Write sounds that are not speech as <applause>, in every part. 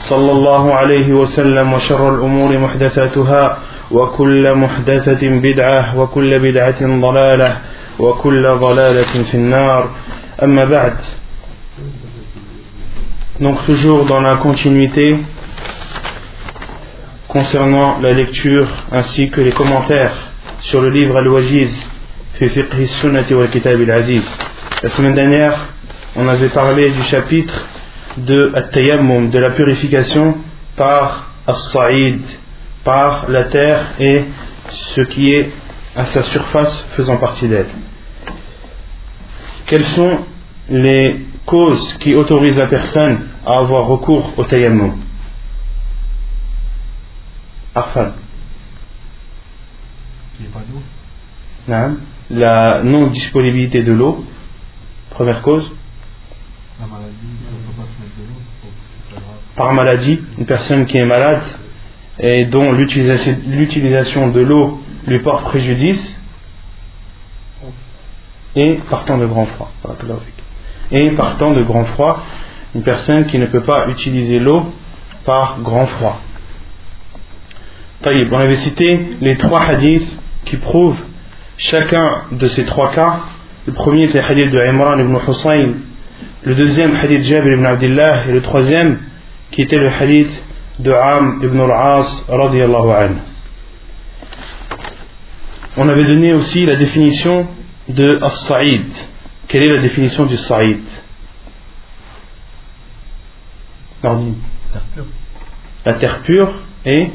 صلى الله عليه وسلم وشر الأمور محدثاتها وكل محدثة بدعة وكل بدعة ضلالة وكل ضلالة في النار أما بعد Donc toujours dans la continuité concernant la lecture ainsi que les commentaires sur le livre Al-Wajiz fi fiqh sunnati wal kitab al-aziz. La semaine dernière, on avait parlé du chapitre de At-Tayammum, de la purification par As-Sa'id, par la terre et ce qui est à sa surface faisant partie d'elle. Quelles sont les causes qui autorisent la personne à avoir recours au tayammum? Arfan. Non. La non-disponibilité de l'eau, première cause. La maladie, on peut pas se mettre de l'eau, c'est grave. Par maladie, une personne qui est malade et dont l'utilisation de l'eau lui porte préjudice, et partant de grand froid. Et partant de grand froid, une personne qui ne peut pas utiliser l'eau par grand froid. On avait cité les trois hadiths qui prouvent chacun de ces trois cas. Le premier était le hadith de Imran ibn Hussein, le deuxième hadith Jabir ibn Abdullah et le troisième qui était le hadith de Am ibn al-As. On avait donné aussi la définition de As-Sa'id. Quelle est la définition du Sa'id? Nordine. Terre pure. La terre pure et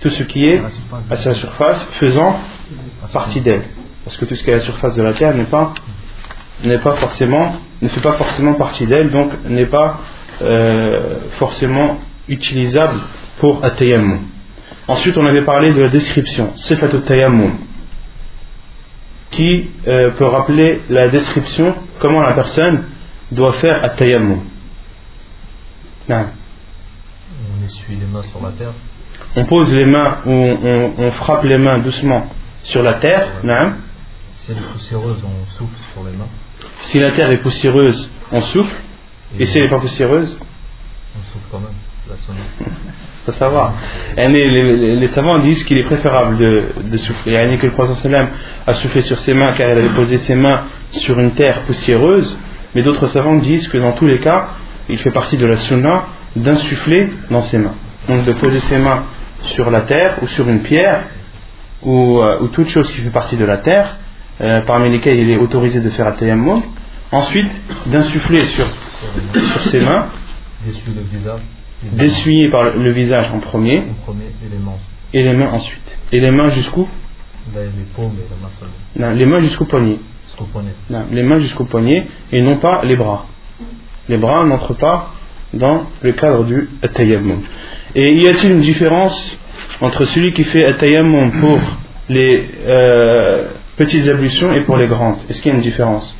tout ce qui est À sa surface faisant partie d'elle. Parce que tout ce qui est à la surface de la terre n'est pas, n'est pas forcément, ne fait pas forcément partie d'elle, donc n'est pas euh, forcément utilisable pour at-tayammum. Ensuite, on avait parlé de la description, sifat tayammum qui euh, peut rappeler la description, comment la personne doit faire at-tayammum. On essuie les mains sur la terre. on pose les mains ou on, on frappe les mains doucement sur la terre. naam. Si elle est poussiéreuse, on souffle sur les mains. Si la terre est poussiéreuse, on souffle. Et si elle n'est pas poussiéreuse, On souffle quand même. La sonne. <laughs> ça, ça va. Et les, les- les savants disent qu'il est préférable de, de souffler. Yani que le prophète a soufflé sur ses mains car il avait posé ses mains sur une terre poussiéreuse. Mais d'autres savants disent que dans tous les cas, il fait partie de la sunna d'insuffler dans ses mains. Donc de poser ses mains sur la terre ou sur une pierre ou, euh, ou toute chose qui fait partie de la terre, euh, parmi lesquelles il est autorisé de faire un tayammum. Ensuite, d'insuffler sur, sur ses mains, D'essuyer par le- le visage en premier et les mains. ensuite. Et les mains jusqu'où? Les mains jusqu'au poignet. Les mains jusqu'au poignet et non pas les bras. Les bras n'entrent pas dans le cadre du tayammum. Et y a-t-il une différence entre celui qui fait tayammum pour les euh, petites ablutions et pour les grandes? Est-ce qu'il y a une différence?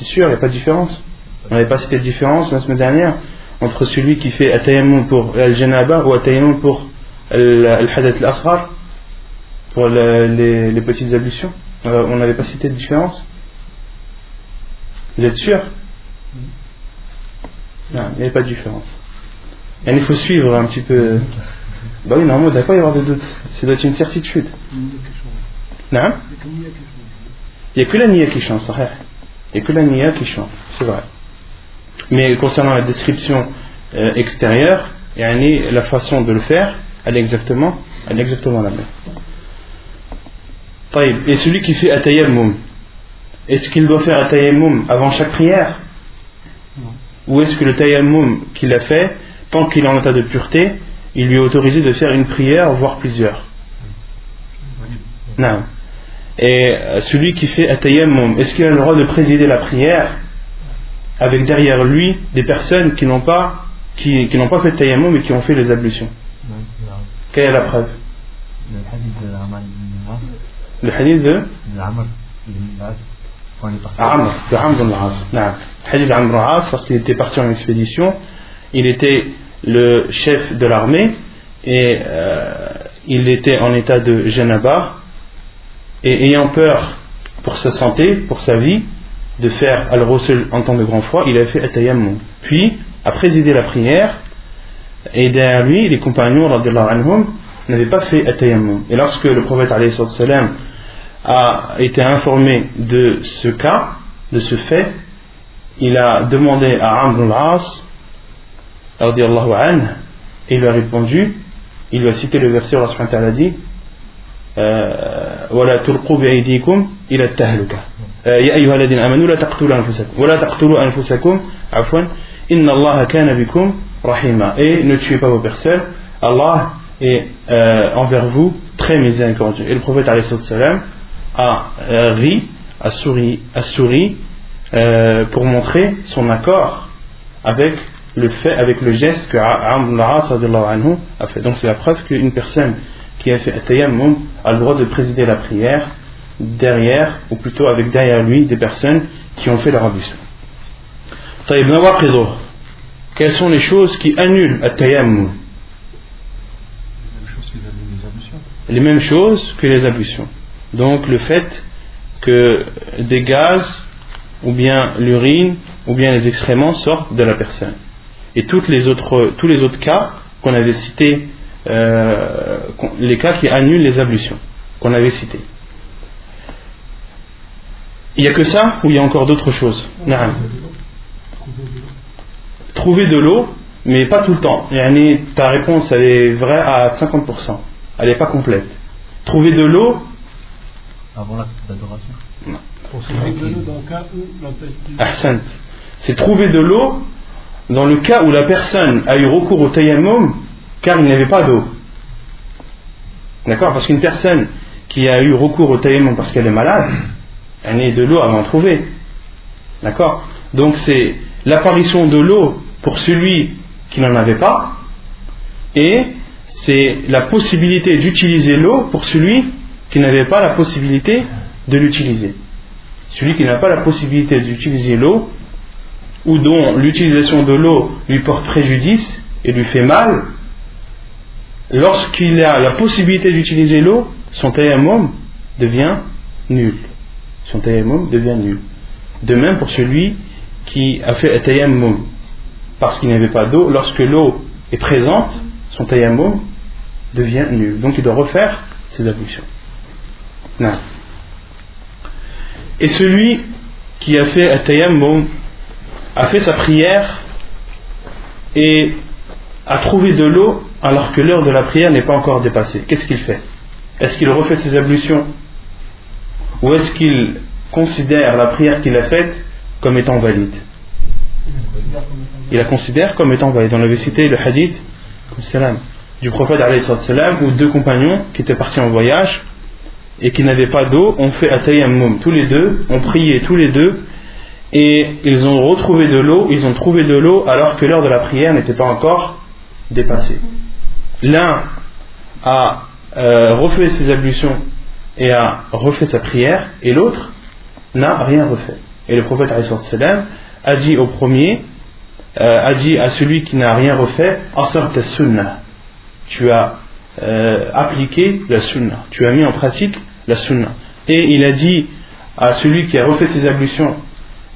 C'est sûr, il n'y a pas de différence. On n'avait pas cité de différence la semaine dernière entre celui qui fait tayammum pour al-janaba ou tayammum pour al- al-hadath al-asghar pour le- les, les petites ablutions. Euh, on n'avait pas cité de différence Vous êtes sûr? Non, il n'y avait pas de différence. Et il faut suivre un petit peu. Bah oui, normalement, il ne doit pas y avoir de doute. Ça doit être une certitude. Non? Il n'y a que la niya qui change, a que la niya qui change, c'est vrai. Mais concernant la description euh, extérieure, yani la façon de le faire, elle est exactement, elle est exactement la même. Et celui qui fait atayammum, est-ce qu'il doit faire atayammum avant chaque prière? Ou est-ce que le tayammum qu'il a fait, tant qu'il est en état de pureté, il lui est autorisé de faire une prière, voire plusieurs? Non. Et euh, celui qui fait atayammum, est-ce qu'il a le droit de présider la prière avec derrière lui des personnes qui n'ont pas qui, qui n'ont pas fait tayammum mais qui ont fait les ablutions? Quelle est la preuve? Le hadith de Amr de? Amr ibn al-As. Le hadith d'Amr al-As parce qu'il était parti en expédition, il était le chef de l'armée et euh, il était en état de janaba et ayant peur pour sa santé, pour sa vie, de faire al-Rasul en temps de grand froid, il a fait atayammum. Puis, a présidé la prière, et derrière lui, les compagnons anhum, n'avaient pas fait atayammum. Et lorsque le prophète salam, a été informé de ce cas, de ce fait, il a demandé à Amr al-As, et il lui a répondu, il lui a cité le verset où Allah dit ولا تلقوا بأيديكم إلى التهلكة يا أيها الذين آمنوا لا تقتلوا أنفسكم ولا تقتلوا أنفسكم عفوا إن الله كان بكم رحيما et ne tuez pas vos personnes Allah est euh, envers vous très miséricordieux et le prophète salam a euh, ri a souri, a souri euh, pour montrer son accord avec le fait avec le geste que Amr al a fait donc c'est la preuve qu'une personne qui a fait tayammum a le droit de présider la prière derrière, ou plutôt avec derrière lui des personnes qui ont fait leur ablution. Quelles sont les choses qui annulent le tayammum Les mêmes choses que les ablutions. Donc le fait que des gaz, ou bien l'urine, ou bien les excréments sortent de la personne. Et les autres, tous les autres cas qu'on avait cités euh, les cas qui annulent les ablutions qu'on avait cités. Il n'y a que ça ou il y a encore d'autres choses? Trouver de l'eau, mais pas tout le temps. Ta réponse elle est vraie à 50%. Elle n'est pas complète. Trouver de l'eau. Avant l'acte d'adoration. C'est trouver de l'eau dans le cas où la personne a eu recours au tayammum car il n'y avait pas d'eau. D'accord? Parce qu'une personne qui a eu recours au taïmon parce qu'elle est malade, elle n'est de l'eau à en trouver. D'accord? Donc c'est l'apparition de l'eau pour celui qui n'en avait pas, et c'est la possibilité d'utiliser l'eau pour celui qui n'avait pas la possibilité de l'utiliser. Celui qui n'a pas la possibilité d'utiliser l'eau, ou dont l'utilisation de l'eau lui porte préjudice et lui fait mal, lorsqu'il a la possibilité d'utiliser l'eau, son tayammum devient nul. Devient nul. De même pour celui qui a fait un tayammum parce qu'il n'y avait pas d'eau, lorsque l'eau est présente, son tayammum devient nul. Donc il doit refaire ses ablutions. Et celui qui a fait un tayammum a fait sa prière et a trouvé de l'eau alors que l'heure de la prière n'est pas encore dépassée. Qu'est-ce qu'il fait? Est-ce qu'il refait ses ablutions? Ou est-ce qu'il considère la prière qu'il a faite comme étant valide? Il la considère comme étant valide. On avait cité le hadith du prophète où deux compagnons qui étaient partis en voyage et qui n'avaient pas d'eau ont fait atayammum tous les deux, ont prié tous les deux et ils ont retrouvé de l'eau, ils ont trouvé de l'eau alors que l'heure de la prière n'était pas encore dépassée l'un a euh, refait ses ablutions et a refait sa prière, et l'autre n'a rien refait. Et le prophète a dit au premier, euh, a dit à celui qui n'a rien refait, ta sunnah. Tu as euh, appliqué la sunnah, tu as mis en pratique la sunnah. Et il a dit à celui qui a refait ses ablutions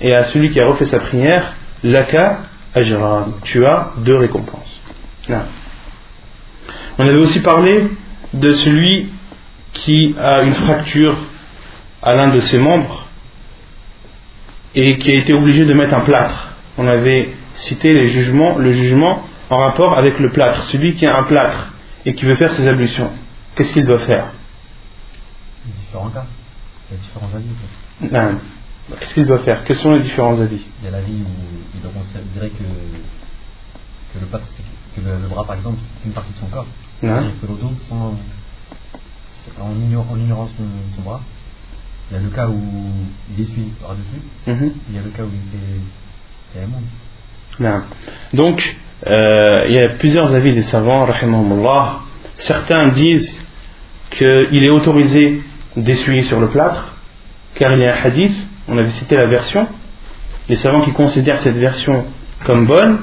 et à celui qui a refait sa prière, Laka ajran, tu as deux récompenses. On avait aussi parlé de celui qui a une fracture à l'un de ses membres et qui a été obligé de mettre un plâtre. On avait cité les jugements, le jugement en rapport avec le plâtre. Celui qui a un plâtre et qui veut faire ses ablutions, qu'est-ce qu'il doit faire? Différents cas. Il y a différents avis. en fait. Non. Qu'est-ce qu'il doit faire? Quels sont les différents avis? Il y a l'avis où il doit considérer que, que le plâtre, c'est que le, le bras, par exemple, c'est une partie de son corps. Non. Que dos, sans, en, ignor- en ignorant son, son bras, il y a le cas où il essuie par-dessus, Mhm. il y a le cas où il fait carrément. Non. Donc, euh, il y a plusieurs avis des savants, rahimahumullah. Certains disent qu'il est autorisé d'essuyer sur le plâtre, car il y a un hadith, on avait cité la version. Les savants qui considèrent cette version comme bonne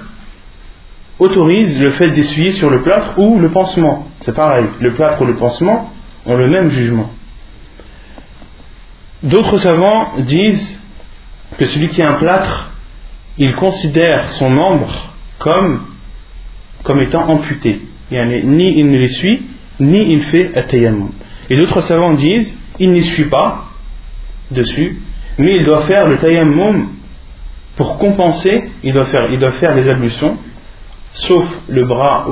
autorisent le fait d'essuyer sur le plâtre ou le pansement. C'est pareil, le plâtre ou le pansement ont le même jugement. D'autres savants disent que celui qui a un plâtre il considère son membre comme, comme étant amputé. Ni il ne l'essuie, ni il fait atayammum. Et d'autres savants disent, il n'essuie pas dessus, mais il doit faire le tayammum pour compenser, il doit faire, il doit faire les ablutions, sauf le bras,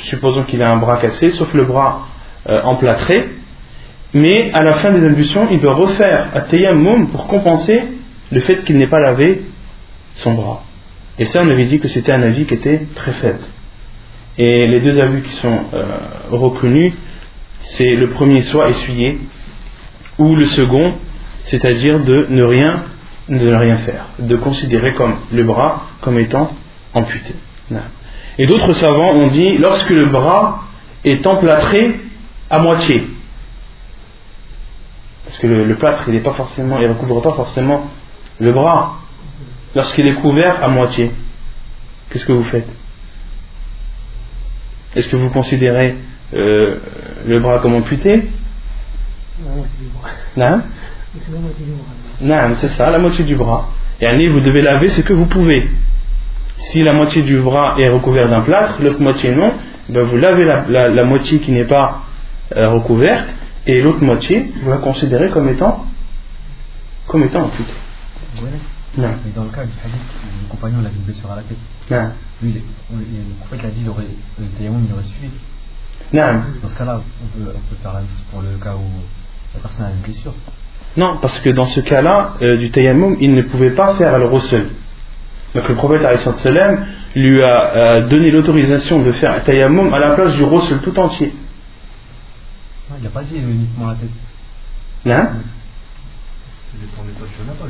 supposons qu'il a un bras cassé, sauf le bras euh, emplâtré, mais à la fin des ablutions, il doit refaire un tayammum pour compenser le fait qu'il n'ait pas lavé son bras. Et ça, on avait dit que c'était un avis qui était très faible. Et les deux avis qui sont euh, reconnus, c'est le premier soit essuyé, ou le second, c'est-à-dire de ne rien, de ne rien faire, de considérer comme le bras comme étant amputé. Et d'autres savants ont dit lorsque le bras est emplâtré à moitié, parce que le, le plâtre, il ne pas forcément, il recouvre pas forcément le bras. Lorsqu'il est couvert à moitié, qu'est-ce que vous faites? Est-ce que vous considérez euh, le bras comme amputé? Non? Non, c'est ça, la moitié du bras. Et allez, vous devez laver ce que vous pouvez. Si la moitié du bras est recouverte d'un plâtre, l'autre moitié non, ben vous lavez la, la- la moitié qui n'est pas euh, recouverte et l'autre moitié, vous la considérez comme étant comme étant amputée. Ouais. Non, Mais dans le cas du hadith, le compagnon avait une blessure à la tête. non, Lui, le prophète a dit il aurait, le tayammum, il aurait suffi. non. Dans ce cas-là, on peut, on peut faire la même chose pour le cas où la personne a une blessure. Non, parce que dans ce cas-là, euh, du tayammum, il ne pouvait pas faire le seul. Donc le prophète lui a euh, donné l'autorisation de faire un tayammum à la place du rossel tout entier. Il n'a pas dit uniquement la tête. Non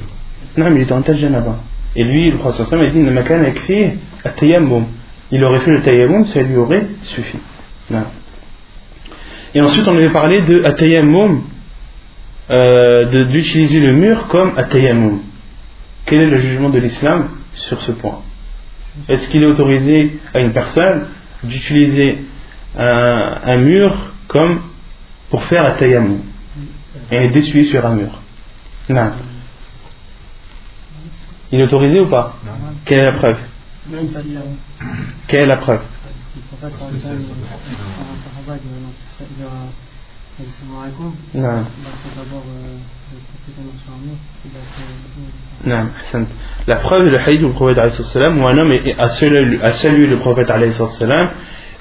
crois. Non, mais il était en tel janaba. Et lui, le prophète a dit "Ne makana yakfi at-tayammum." Il aurait fait le tayammum, ça lui aurait suffi. Non. Et ensuite, on avait parlé de at-tayammum, euh, d'utiliser le mur comme at-tayammum. Quel est le jugement de l'islam? Sur ce point Est-ce qu'il est autorisé à une personne d'utiliser un, un mur comme pour faire at-tayammum et d'essuyer sur un mur Non. Il est autorisé ou pas Quelle est la preuve euh, Quelle est la preuve le prophète sallallahu alayhi wa sallam, quand un sahaba dit il va il dit salam alaikum, Non. il faut d'abord euh, le prophète dans sur un mur, puis il va faire- Non, Hassan. La preuve est le hadith du prophète alayhi salam où un homme est- a salué, a salué le prophète alayhi salam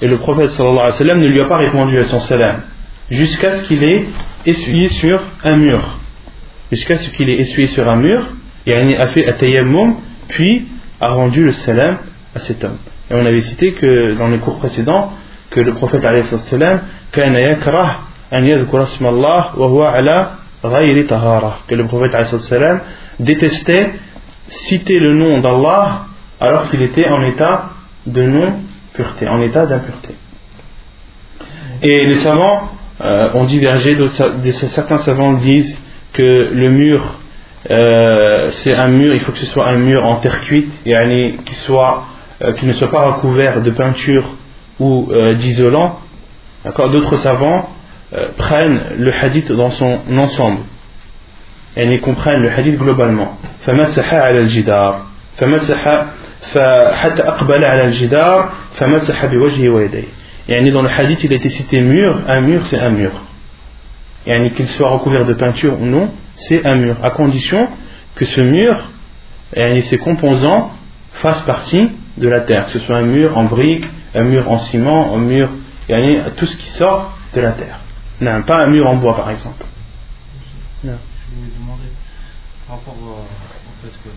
et le prophète sallallahu alayhi wa sallam ne lui a pas répondu à son salam jusqu'à ce qu'il ait essuyé sur un mur. Jusqu'à ce qu'il ait essuyé sur un mur et a fait atayammum puis a rendu le salam à cet homme. Et on avait cité que dans les cours précédents que le prophète alayhi salam كان que le prophète détestait citer le nom d'Allah alors qu'il était en état de non-pureté, en état d'impureté. Et les savants euh, ont divergé, certains savants disent que le mur, euh, c'est un mur, il faut que ce soit un mur en terre cuite, et yani, qui, soit, euh, qui ne soit pas recouvert de peinture ou euh, d'isolant. D'accord? D'autres savants euh, prennent le hadith dans son ensemble. Et ils comprennent le hadith globalement. فمسح على الجدار فمسح فحتى أقبل على الجدار فمسح بوجهه ويديه يعني dans le hadith il a été cité mur un mur c'est un mur يعني qu'il soit recouvert de peinture ou non c'est un mur à condition que ce mur يعني ses composants fassent partie de la terre que ce soit un mur en briques un mur en ciment, un mur, yani, tout ce qui sort de la terre. Non, pas un mur en bois par exemple. Non. Je voulais demander par rapport au, au fait que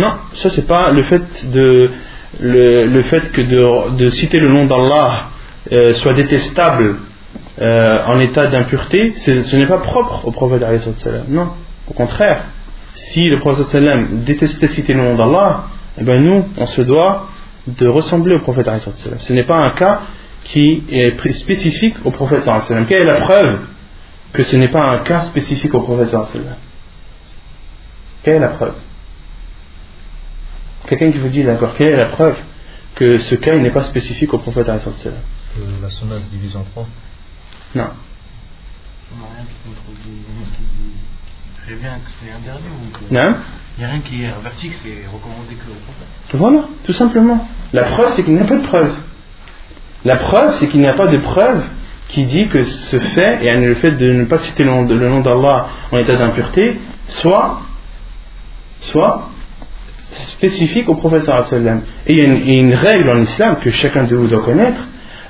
Non, ça c'est pas le fait de le, le fait que de, de citer le nom d'Allah euh, soit détestable euh, en état d'impureté, ce n'est pas propre au prophète. Non, au contraire. Si le prophète sallam détestait citer le nom d'Allah, eh ben nous, on se doit de ressembler au prophète. Ce n'est pas un cas qui est spécifique au prophète. Quelle est la preuve que ce n'est pas un cas spécifique au prophète Quelle est la preuve? Quelqu'un qui vous dit d'accord, quelle est la preuve que ce cas n'est pas spécifique au prophète Que la sunna se divise en trois. Non. On n'a rien qui contredit, il y a rien qui, qui prévient que c'est interdit ou que. Non Il n'y a rien qui est averti que c'est recommandé que au prophète. Voilà, tout simplement. La preuve, c'est qu'il n'y a pas de preuve. La preuve, c'est qu'il n'y a pas de preuve qui dit que ce fait, et le fait de ne pas citer le nom d'Allah en état d'impureté, soit, soit spécifique au wa sallam. Et il y a une, règle en islam que chacun de vous doit connaître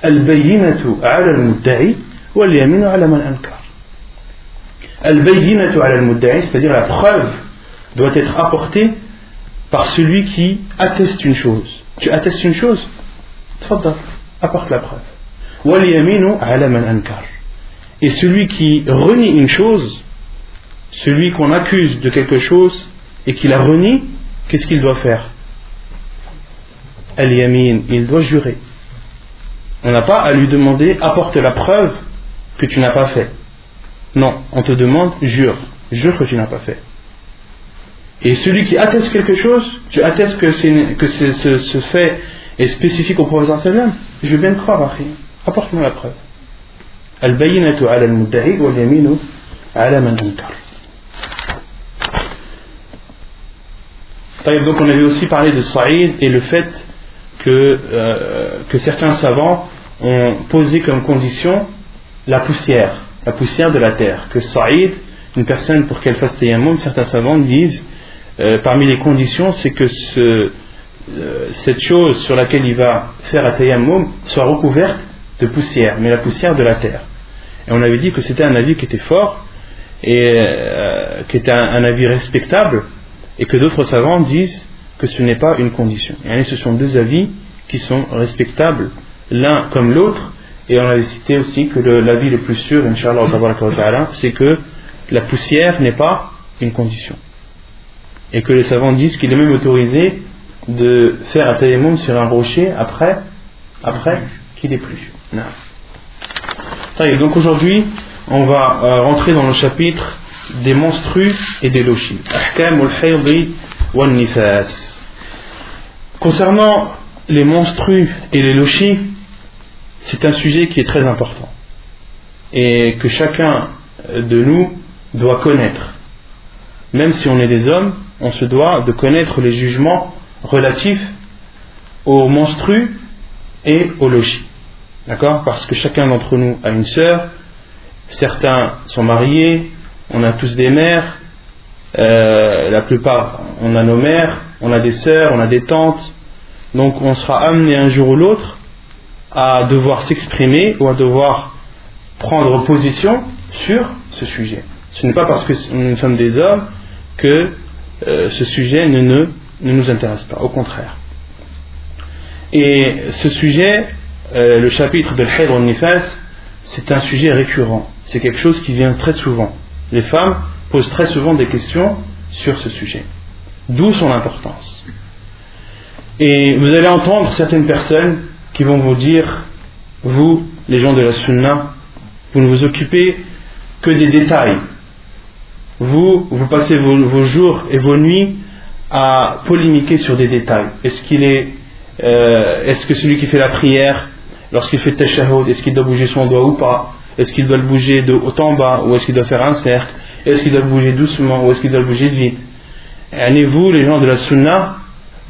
Al-bayyinatu ala al-mudda'i wal-yaminu ala man ankar. Al-bayyinatu ala al-mudda'i, c'est-à-dire la preuve doit être apportée par celui qui atteste une chose. Tu attestes une chose Tfaddal, apporte la preuve. Et celui qui renie une chose, celui qu'on accuse de quelque chose et qui la renie, qu'est-ce qu'il doit faire? Al-yamin, il doit jurer. On n'a pas à lui demander apporte la preuve que tu n'as pas fait. Non, on te demande jure, jure que tu n'as pas fait. Et celui qui atteste quelque chose, tu attestes que, ce, fait est spécifique au prophète Je veux bien te croire, Akhi. Apporte-moi la preuve. Al-bayyinatu ala al-mudda'i wal yaminu ala man Donc on avait aussi parlé de Saïd et le fait que, euh, que certains savants ont posé comme condition la poussière, la poussière de la terre. Que Saïd, une personne pour qu'elle fasse tayammum, certains savants disent, euh, parmi les conditions, c'est que euh, cette chose sur laquelle il va faire un tayammum soit recouverte de poussière, mais la poussière de la terre. Et on avait dit que c'était un avis qui était fort et euh, qui était un, avis respectable, et que d'autres savants disent que ce n'est pas une condition. Et ce sont deux avis qui sont respectables l'un comme l'autre, et on avait cité aussi que l'avis le plus sûr, Inch'Allah, c'est que la poussière n'est pas une condition. Et que les savants disent qu'il est même autorisé de faire un tayammum sur un rocher après, après qu'il ait plu. Donc aujourd'hui, on va euh, rentrer dans le chapitre des monstrues et des lochis. Concernant les monstrues et les lochis, c'est un sujet qui est très important et que chacun de nous doit connaître. Même si on est des hommes, on se doit de connaître les jugements relatifs aux monstrues et aux lochis. D'accord? Parce que chacun d'entre nous a une sœur, certains sont mariés, on a tous des mères, euh, la plupart on a nos mères, on a des sœurs, on a des tantes, donc on sera amené un jour ou l'autre à devoir s'exprimer ou à devoir prendre position sur ce sujet. Ce n'est pas parce que nous sommes des hommes que euh, ce sujet ne, nous intéresse pas, au contraire. Et ce sujet, euh, le chapitre de l'Hayd al-Nifas, c'est un sujet récurrent. C'est quelque chose qui vient très souvent. Les femmes posent très souvent des questions sur ce sujet. D'où son importance. Et vous allez entendre certaines personnes qui vont vous dire, vous, les gens de la Sunna, vous ne vous occupez que des détails. Vous, vous passez vos, jours et vos nuits à polémiquer sur des détails. Est-ce qu'il est, euh, est-ce que celui qui fait la prière, lorsqu'il fait tashahhud, est-ce qu'il doit bouger son doigt ou pas? Est-ce qu'il doit le bouger de haut en bas ou est-ce qu'il doit faire un cercle? Est-ce qu'il doit le bouger doucement ou est-ce qu'il doit le bouger vite? Et vous, les gens de la Sunna,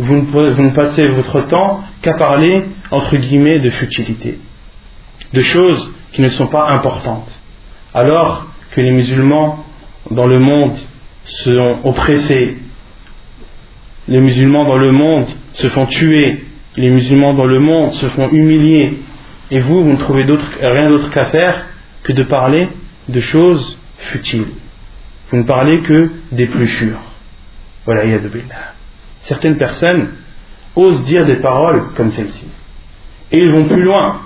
vous ne passez votre temps qu'à parler, entre guillemets, de futilité, de choses qui ne sont pas importantes. Alors que les musulmans dans le monde sont oppressés, les musulmans dans le monde se font tuer, les musulmans dans le monde se font humilier, et vous, vous ne trouvez rien d'autre qu'à faire que de parler de choses futiles. Vous ne parlez que d'épluchures. Voilà, billah. Certaines personnes osent dire des paroles comme celle-ci. Et ils vont plus loin.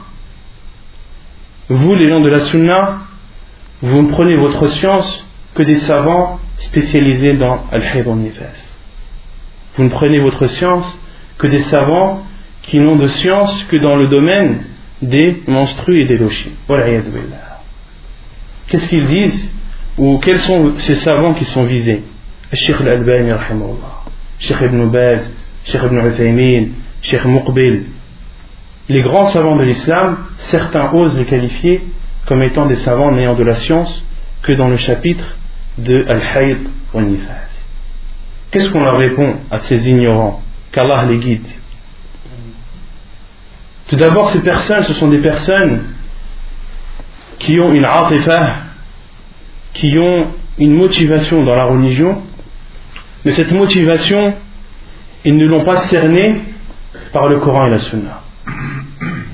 Vous, les gens de la Sunna, vous ne prenez votre science que des savants spécialisés dans Al-Hayd nifas Vous ne prenez votre science que des savants qui n'ont de science que dans le domaine des monstrues et des lochis. Qu'est-ce qu'ils disent Ou quels sont ces savants qui sont visés? Sheikh Al-Albani, Sheikh Ibn Baz, Sheikh Ibn Uthaymin, Sheikh Muqbil. Les grands savants de l'islam, certains osent les qualifier comme étant des savants n'ayant de la science que dans le chapitre de Al-Hayd wa Nifas. Qu'est-ce qu'on leur répond à ces ignorants Qu'Allah les guide? Tout d'abord, ces personnes, ce sont des personnes qui ont une atifa, qui ont une motivation dans la religion, mais cette motivation, ils ne l'ont pas cernée par le Coran et la Sunna.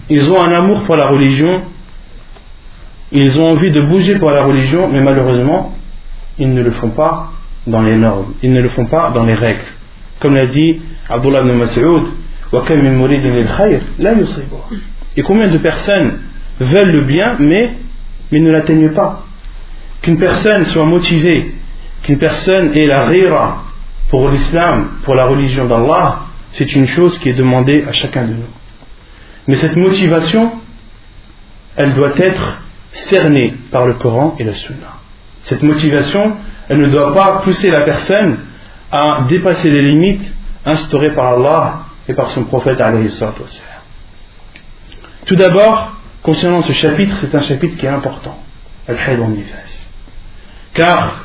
Ils ont un amour pour la religion, ils ont envie de bouger pour la religion, mais malheureusement, ils ne le font pas dans les normes, ils ne le font pas dans les règles. Comme l'a dit Abdullah ibn Mas'ud, et combien de personnes veulent le bien, mais, mais ne l'atteignent pas? Qu'une personne soit motivée, qu'une personne ait la rira pour l'islam, pour la religion d'Allah, c'est une chose qui est demandée à chacun de nous. Mais cette motivation, elle doit être cernée par le Coran et la Sunna. Cette motivation, elle ne doit pas pousser la personne à dépasser les limites instaurées par Allah et par son prophète. Tout d'abord, concernant ce chapitre, c'est un chapitre qui est important. Car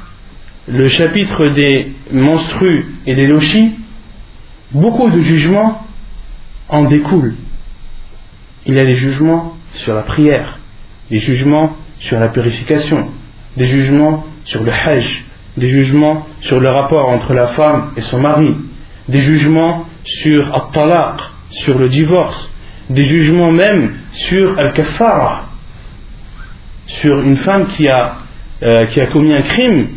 le chapitre des monstrues et des lochis, beaucoup de jugements en découlent. Il y a des jugements sur la prière, des jugements sur la purification, des jugements sur le hajj, des jugements sur le rapport entre la femme et son mari, des jugements sur al-talaq, sur le divorce, des jugements même sur al-kafara, sur une femme qui a, euh, commis un crime,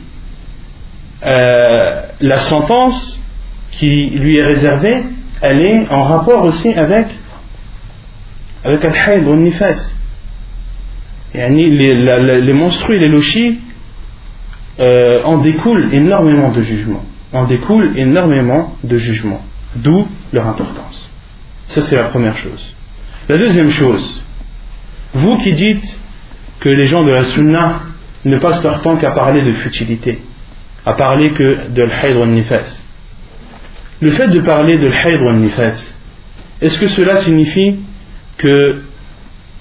euh, la sentence qui lui est réservée, elle est en rapport aussi avec avec al-hayd ou nifas les, les, les monstrues et les lochis euh, en découlent énormément de jugements en découlent énormément de jugements D'où leur importance. Ça, c'est la première chose. La deuxième chose, vous qui dites que les gens de la sunna ne passent leur temps qu'à parler de futilité, à parler que de l'haïd ou nifas. Le fait de parler de l'haïd ou nifas, est-ce que cela signifie que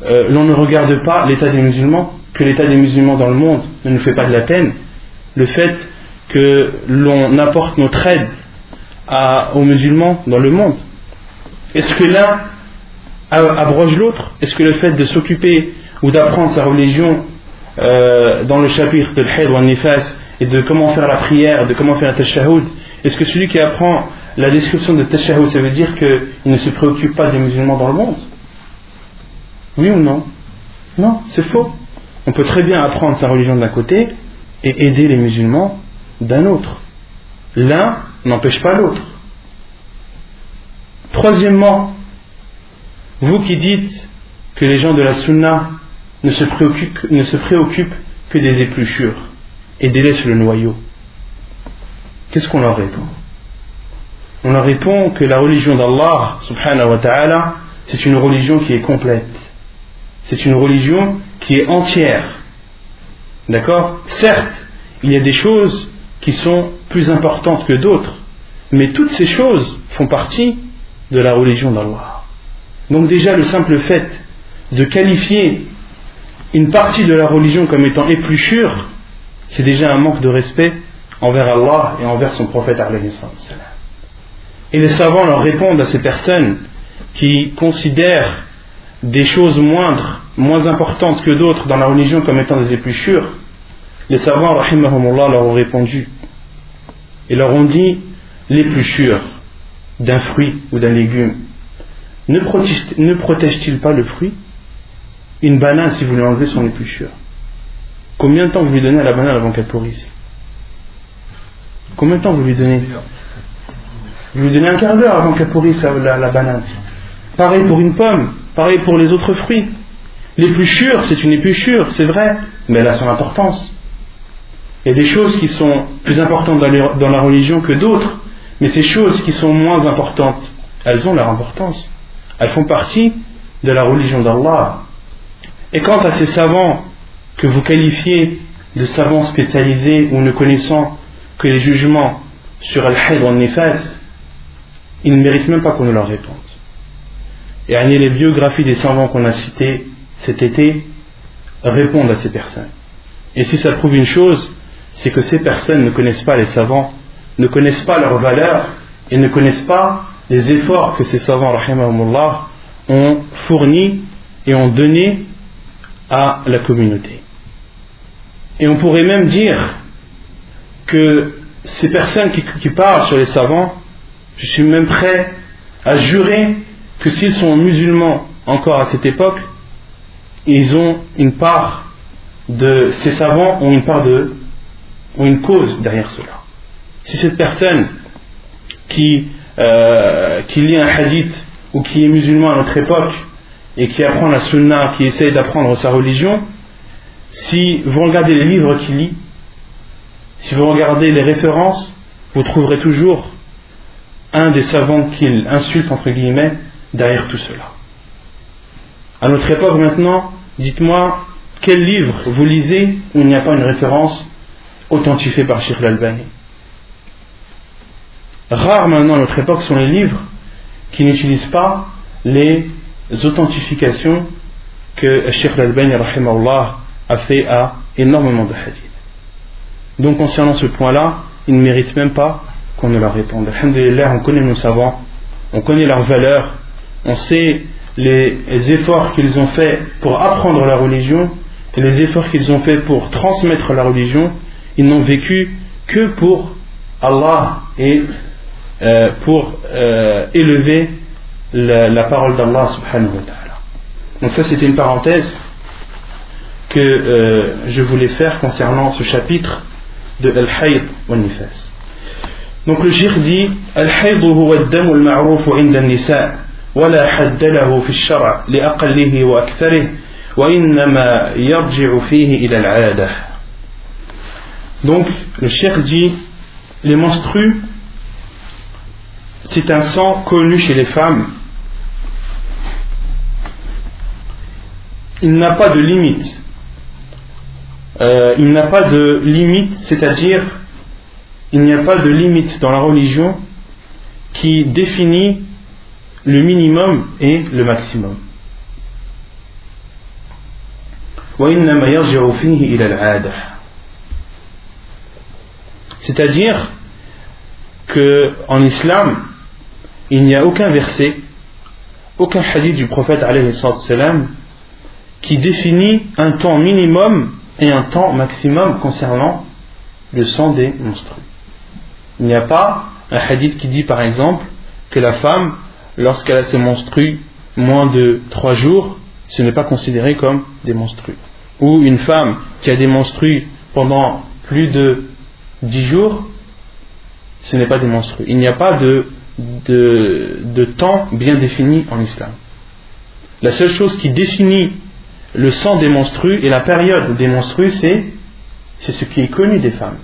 euh, l'on ne regarde pas l'état des musulmans, que l'état des musulmans dans le monde ne nous fait pas de la peine. Le fait que l'on apporte notre aide aux musulmans dans le monde. Est-ce que l'un abroge l'autre? Est-ce que le fait de s'occuper ou d'apprendre sa religion euh, dans le chapitre de l'Haid ou Nifas et de comment faire la prière, de comment faire la tashahhud, est-ce que celui qui apprend la description de tashahhud, ça veut dire qu'il ne se préoccupe pas des musulmans dans le monde? Oui ou non? Non, c'est faux. On peut très bien apprendre sa religion d'un côté et aider les musulmans d'un autre. L'un n'empêche pas l'autre. Troisièmement, vous qui dites que les gens de la sunna ne se préoccupent, ne se préoccupent que des épluchures et délaissent le noyau, qu'est-ce qu'on leur répond? On leur répond que la religion d'Allah, subhanahu wa ta'ala, c'est une religion qui est complète. C'est une religion qui est entière. D'accord Certes, il y a des choses qui sont plus importantes que d'autres, mais toutes ces choses font partie de la religion d'Allah. Donc déjà le simple fait de qualifier une partie de la religion comme étant épluchure, c'est déjà un manque de respect envers Allah et envers son prophète. Et les savants leur répondent à ces personnes qui considèrent des choses moindres, moins importantes que d'autres dans la religion comme étant des épluchures. Les savants, rahimahumullah, leur ont répondu et leur ont dit l'épluchure, d'un fruit ou d'un légume, ne protège- ne protège-t-il pas le fruit? Une banane, si vous lui enlevez son épluchure, combien de temps vous lui donnez à la banane avant qu'elle pourrisse? Combien de temps vous lui donnez? Vous lui donnez un quart d'heure avant qu'elle pourrisse la banane. Pareil pour une pomme, pareil pour les autres fruits. L'épluchure, c'est une épluchure, c'est vrai, mais elle a son importance. Il y a des choses qui sont plus importantes dans, la religion que d'autres, mais ces choses qui sont moins importantes, elles ont leur importance. Elles font partie de la religion d'Allah. Et quant à ces savants que vous qualifiez de savants spécialisés ou ne connaissant que les jugements sur Al-Hayd ou Al-Nifas, ils ne méritent même pas qu'on leur réponde. Et les biographies des savants qu'on a cités cet été répondent à ces personnes. Et si ça prouve une chose, c'est que ces personnes ne connaissent pas les savants, ne connaissent pas leurs valeurs et ne connaissent pas les efforts que ces savants, ont fournis et ont donné à la communauté. Et on pourrait même dire que ces personnes qui parlent sur les savants, je suis même prêt à jurer que s'ils sont musulmans encore à cette époque, ils ont une part de ces savants ont une part de ont une cause derrière cela. Si cette personne qui euh, lit un hadith ou qui est musulman à notre époque et qui apprend la sunna, qui essaye d'apprendre sa religion, si vous regardez les livres qu'il lit, si vous regardez les références, vous trouverez toujours un des savants qu'il insulte entre guillemets derrière tout cela. À notre époque maintenant, dites-moi quel livre vous lisez où il n'y a pas une référence authentifiée par Sheikh Al-Albani. Rares maintenant à notre époque sont les livres qui n'utilisent pas les authentifications que Sheikh Al-Albani a fait à énormément de hadiths. Donc concernant ce point-là, ils ne méritent même pas qu'on ne leur réponde. Alhamdulillah, on connaît nos savants, on connaît leurs valeurs, on sait les efforts qu'ils ont faits pour apprendre la religion et les efforts qu'ils ont faits pour transmettre la religion. Ils n'ont vécu que pour Allah et euh, pour euh, élever la, parole d'Allah subhanahu wa ta'ala. Donc ça c'était une parenthèse que euh, je voulais faire concernant ce chapitre de Al-Hayd wa Nifas. Donc le shir dit Al-Hayd huwa ad-dam al-ma'ruf 'inda an-nisa' ولا حد له في الشرع لأقله وأكثره وإنما يرجع فيه إلى العادة Donc le cheikh dit les menstrues c'est un sang connu chez les femmes il n'a pas de limite euh, il n'a pas de limite c'est-à-dire il n'y a pas de limite dans la religion qui définit le minimum et le maximum. C'est-à-dire que en islam, il n'y a aucun verset, aucun hadith du prophète qui définit un temps minimum et un temps maximum concernant le sang des menstrues. Il n'y a pas un hadith qui dit par exemple que la femme lorsqu'elle a ses menstrues moins de 3 jours, ce n'est pas considéré comme des menstrues. Ou une femme qui a des menstrues pendant plus de 10 jours, ce n'est pas des menstrues. Il n'y a pas de, de, de, temps bien défini en islam. La seule chose qui définit le sang des menstrues et la période des menstrues, c'est, c'est ce qui est connu des femmes.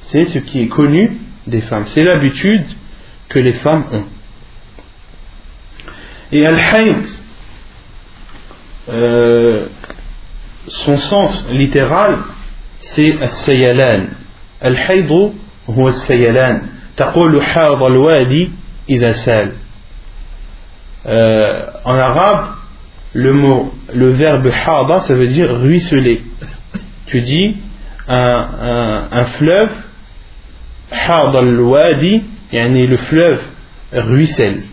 C'est ce qui est connu des femmes. C'est l'habitude que les femmes ont. Et Al-Hayd, euh, son sens littéral, c'est Al-Sayalan. Al-Hayd هو السيلان تقول حاض الوادي إذا سال euh, en arabe le mot le verbe hada ça veut dire ruisseler tu dis un, un, un fleuve hada al-wadi yani le fleuve ruisselle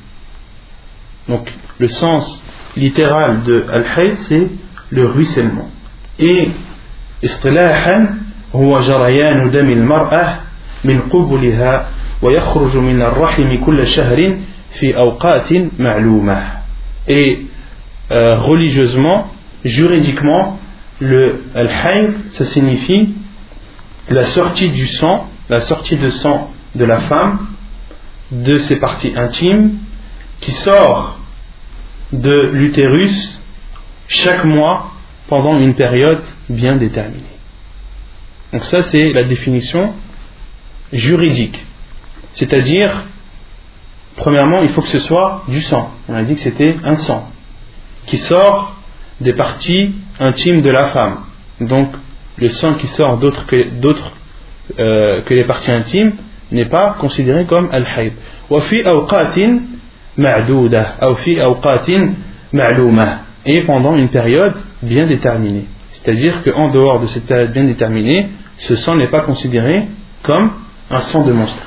donc le sens littéral de al-hayd c'est le ruissellement et istilahan هو جريان دم المرأة من قبلها ويخرج من الرحم كل شهر في أوقات معلومة et euh, religieusement juridiquement le al-hayd ça signifie la sortie du sang la sortie de sang de la femme de ses parties intimes qui sort de l'utérus chaque mois pendant une période bien déterminée. Donc ça c'est la définition juridique. C'est-à-dire, premièrement, il faut que ce soit du sang. On a dit que c'était un sang qui sort des parties intimes de la femme. Donc le sang qui sort d'autres que, euh, que les parties intimes n'est pas considéré comme al-hayd. وفي أوقات معدودة أو في أوقات معلومة et pendant une période bien déterminée. C'est-à-dire qu'en dehors de cette période bien déterminée, ce sang n'est pas considéré comme un sang de monstre.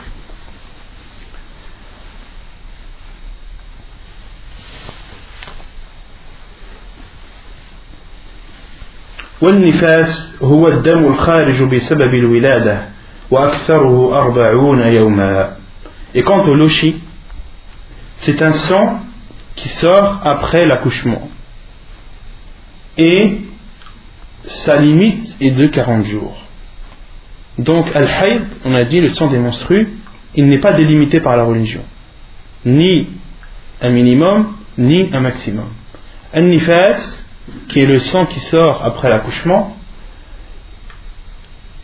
والنفاس هو الدم الخارج بسبب الولادة وأكثره أربعون يوما Et quant au lochi, c'est un sang qui sort après l'accouchement. Et sa limite est de 40 jours. Donc, al-hayd, on a dit le sang des menstrues, il n'est pas délimité par la religion. Ni un minimum, ni un maximum. Al-nifas, qui est le sang qui sort après l'accouchement,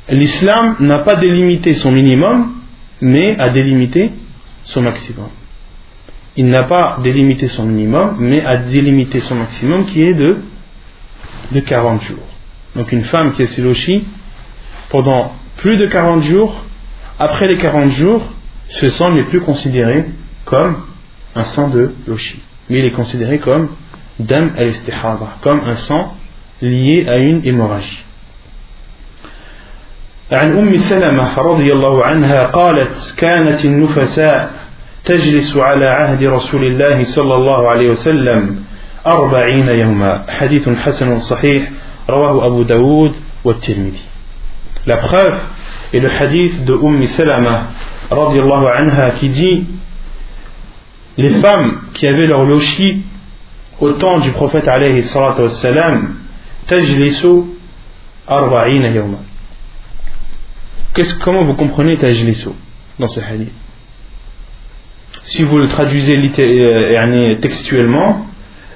l'islam n'a pas délimité son minimum, mais a délimité son maximum Il n'a pas délimité son minimum, mais a délimité son maximum qui est de, de 40 jours. Donc une femme qui est silochi pendant plus de 40 jours, après les 40 jours, ce sang n'est plus considéré comme un sang de lochi, mais il est considéré comme dam al comme un sang lié à une hémorragie. عن أم سلمة رضي الله عنها قالت كانت النفساء تجلس على عهد رسول الله صلى الله عليه وسلم أربعين يوما حديث حسن صحيح رواه أبو داود والترمذي La preuve est le hadith de Umm Salama radiallahu anha qui dit les femmes qui avaient leur lochi au temps du prophète alayhi salatu wassalam tajlisu arba'ina yawma comment vous comprenez tajlisu dans ce hadith si vous le traduisez euh, textuellement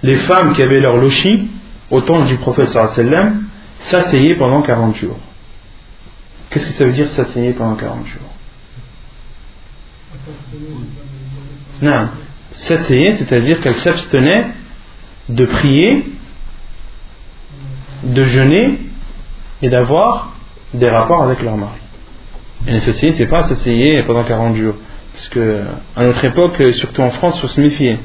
les femmes qui avaient leur lochi au temps du prophète s'asseyaient pendant 40 jours Qu'est-ce que ça veut dire s'asseyer pendant 40 jours? Non. S'asseyer, c'est-à-dire qu'elle s'abstenait de prier, de jeûner et d'avoir des rapports avec leur mari. Et s'asseyer, c'est pas s'asseyer pendant 40 jours. Parce que à notre époque, surtout en France, il faut se méfier.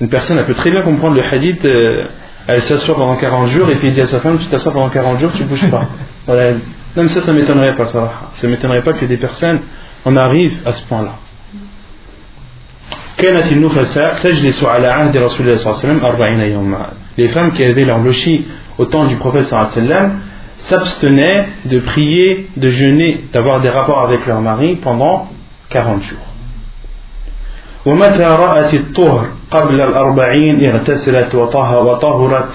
Une personne, elle peut très bien comprendre le hadith, euh, elle s'assoit pendant 40 jours et puis dit à sa femme, tu t'assois pendant 40 jours, tu bouges pas. <laughs> Voilà, même ça, ça m'étonnerait pas, ça. Ça m'étonnerait pas que des personnes en arrivent à ce point-là. Les femmes qui avaient leur lochi au temps du prophète s'abstenaient de prier, de jeûner, d'avoir des rapports avec leur mari pendant 40 jours. ومتى رأت الطهر قبل الأربعين اغتسلت وطهرت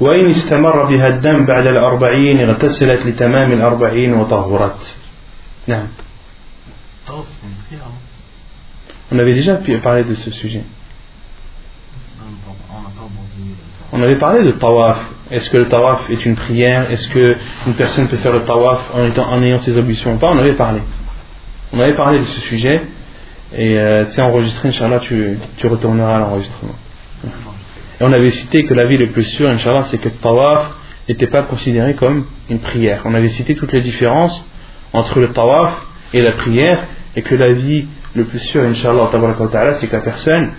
وإن استمر بها الدم بعد الأربعين اغتسلت لتمام الأربعين وطهرت نعم On avait déjà parlé de ce sujet. On avait parlé de tawaf. Est-ce que le tawaf est une prière Est-ce qu'une personne peut faire le tawaf en, étant, en ayant ses ablutions ou pas On avait parlé. On avait parlé de ce sujet. Et euh, c'est enregistré, Inch'Allah, tu, tu retourneras à l'enregistrement. Et on avait cité que la vie le plus sûr, Inch'Allah, c'est que le tawaf n'était pas considéré comme une prière. On avait cité toutes les différences entre le tawaf et la prière, et que la vie le plus sûr, Inch'Allah, c'est que la personne,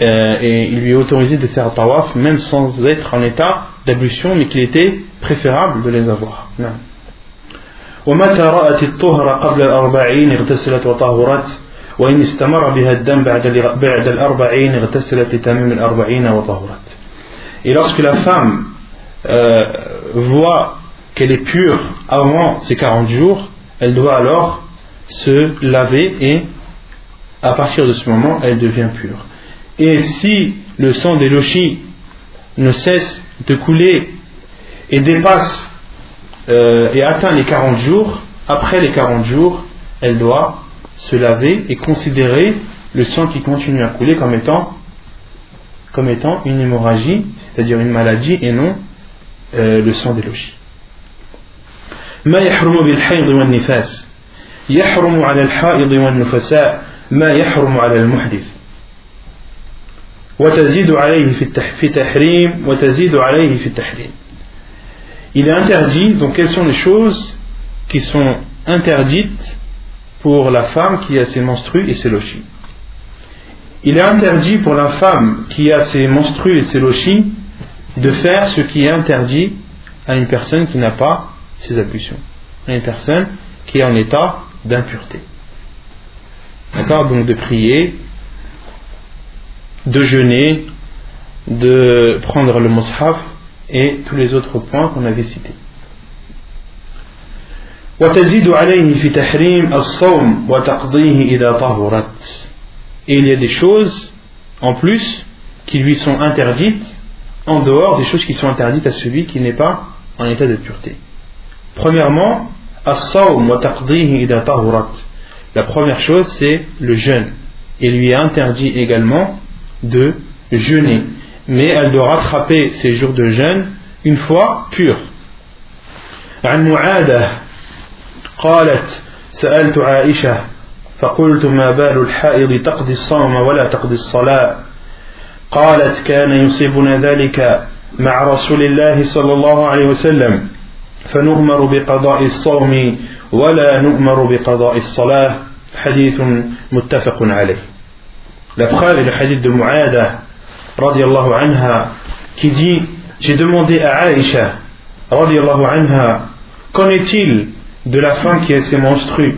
euh, il lui est autorisé de faire tawaf, même sans être en état d'ablution, mais qu'il était préférable de les avoir. ومتى رأت الطهر قبل الأربعين اغتسلت وطهرت وإن استمر بها الدم بعد بعد الأربعين اغتسلت لتمام الأربعين وطهرت Et lorsque la femme euh, voit qu'elle est pure avant ses 40 jours, elle doit alors se laver et à partir de ce moment, elle devient pure. Et si le sang des lochis ne cesse de couler et dépasse euh, et atteint les 40 jours, après les 40 jours, elle doit se laver et considérer le sang qui continue à couler comme étant, comme étant une hémorragie, c'est-à-dire une maladie et non euh, le sang des logis. ما يحرم بالحيض والنفاس يحرم على الحائض والنفساء ما يحرم على المحدث وتزيد عليه في تحريم وتزيد عليه في التحريم il est interdit, donc quelles sont les choses qui sont interdites pour la femme qui a ses menstrues et ses lochis Il est interdit pour la femme qui a ses menstrues et ses lochis de faire ce qui est interdit à une personne qui n'a pas ses ablutions, à une personne qui est en état d'impureté. D'accord? Donc de prier, de jeûner, de prendre le mushaf et tous les autres points qu'on avait cités. Et il y a des choses en plus qui lui sont interdites en dehors des choses qui sont interdites à celui qui n'est pas en état de pureté. Premièrement, la première chose c'est le jeûne. Il lui est interdit également de jeûner mais elle doit rattraper ses jours de jeûne une fois pure. عن معادة قالت سألت عائشة فقلت ما بال الحائض تقضي الصوم ولا تقضي الصلاة؟ قالت كان يصيبنا ذلك مع رسول الله صلى الله عليه وسلم فنؤمر بقضاء الصوم ولا نؤمر بقضاء الصلاة. حديث متفق عليه. La preuve est de radiallahu anha, qui dit J'ai demandé à Aïcha, radiallahu anha, qu'en est-il de la femme qui a ses menstrues?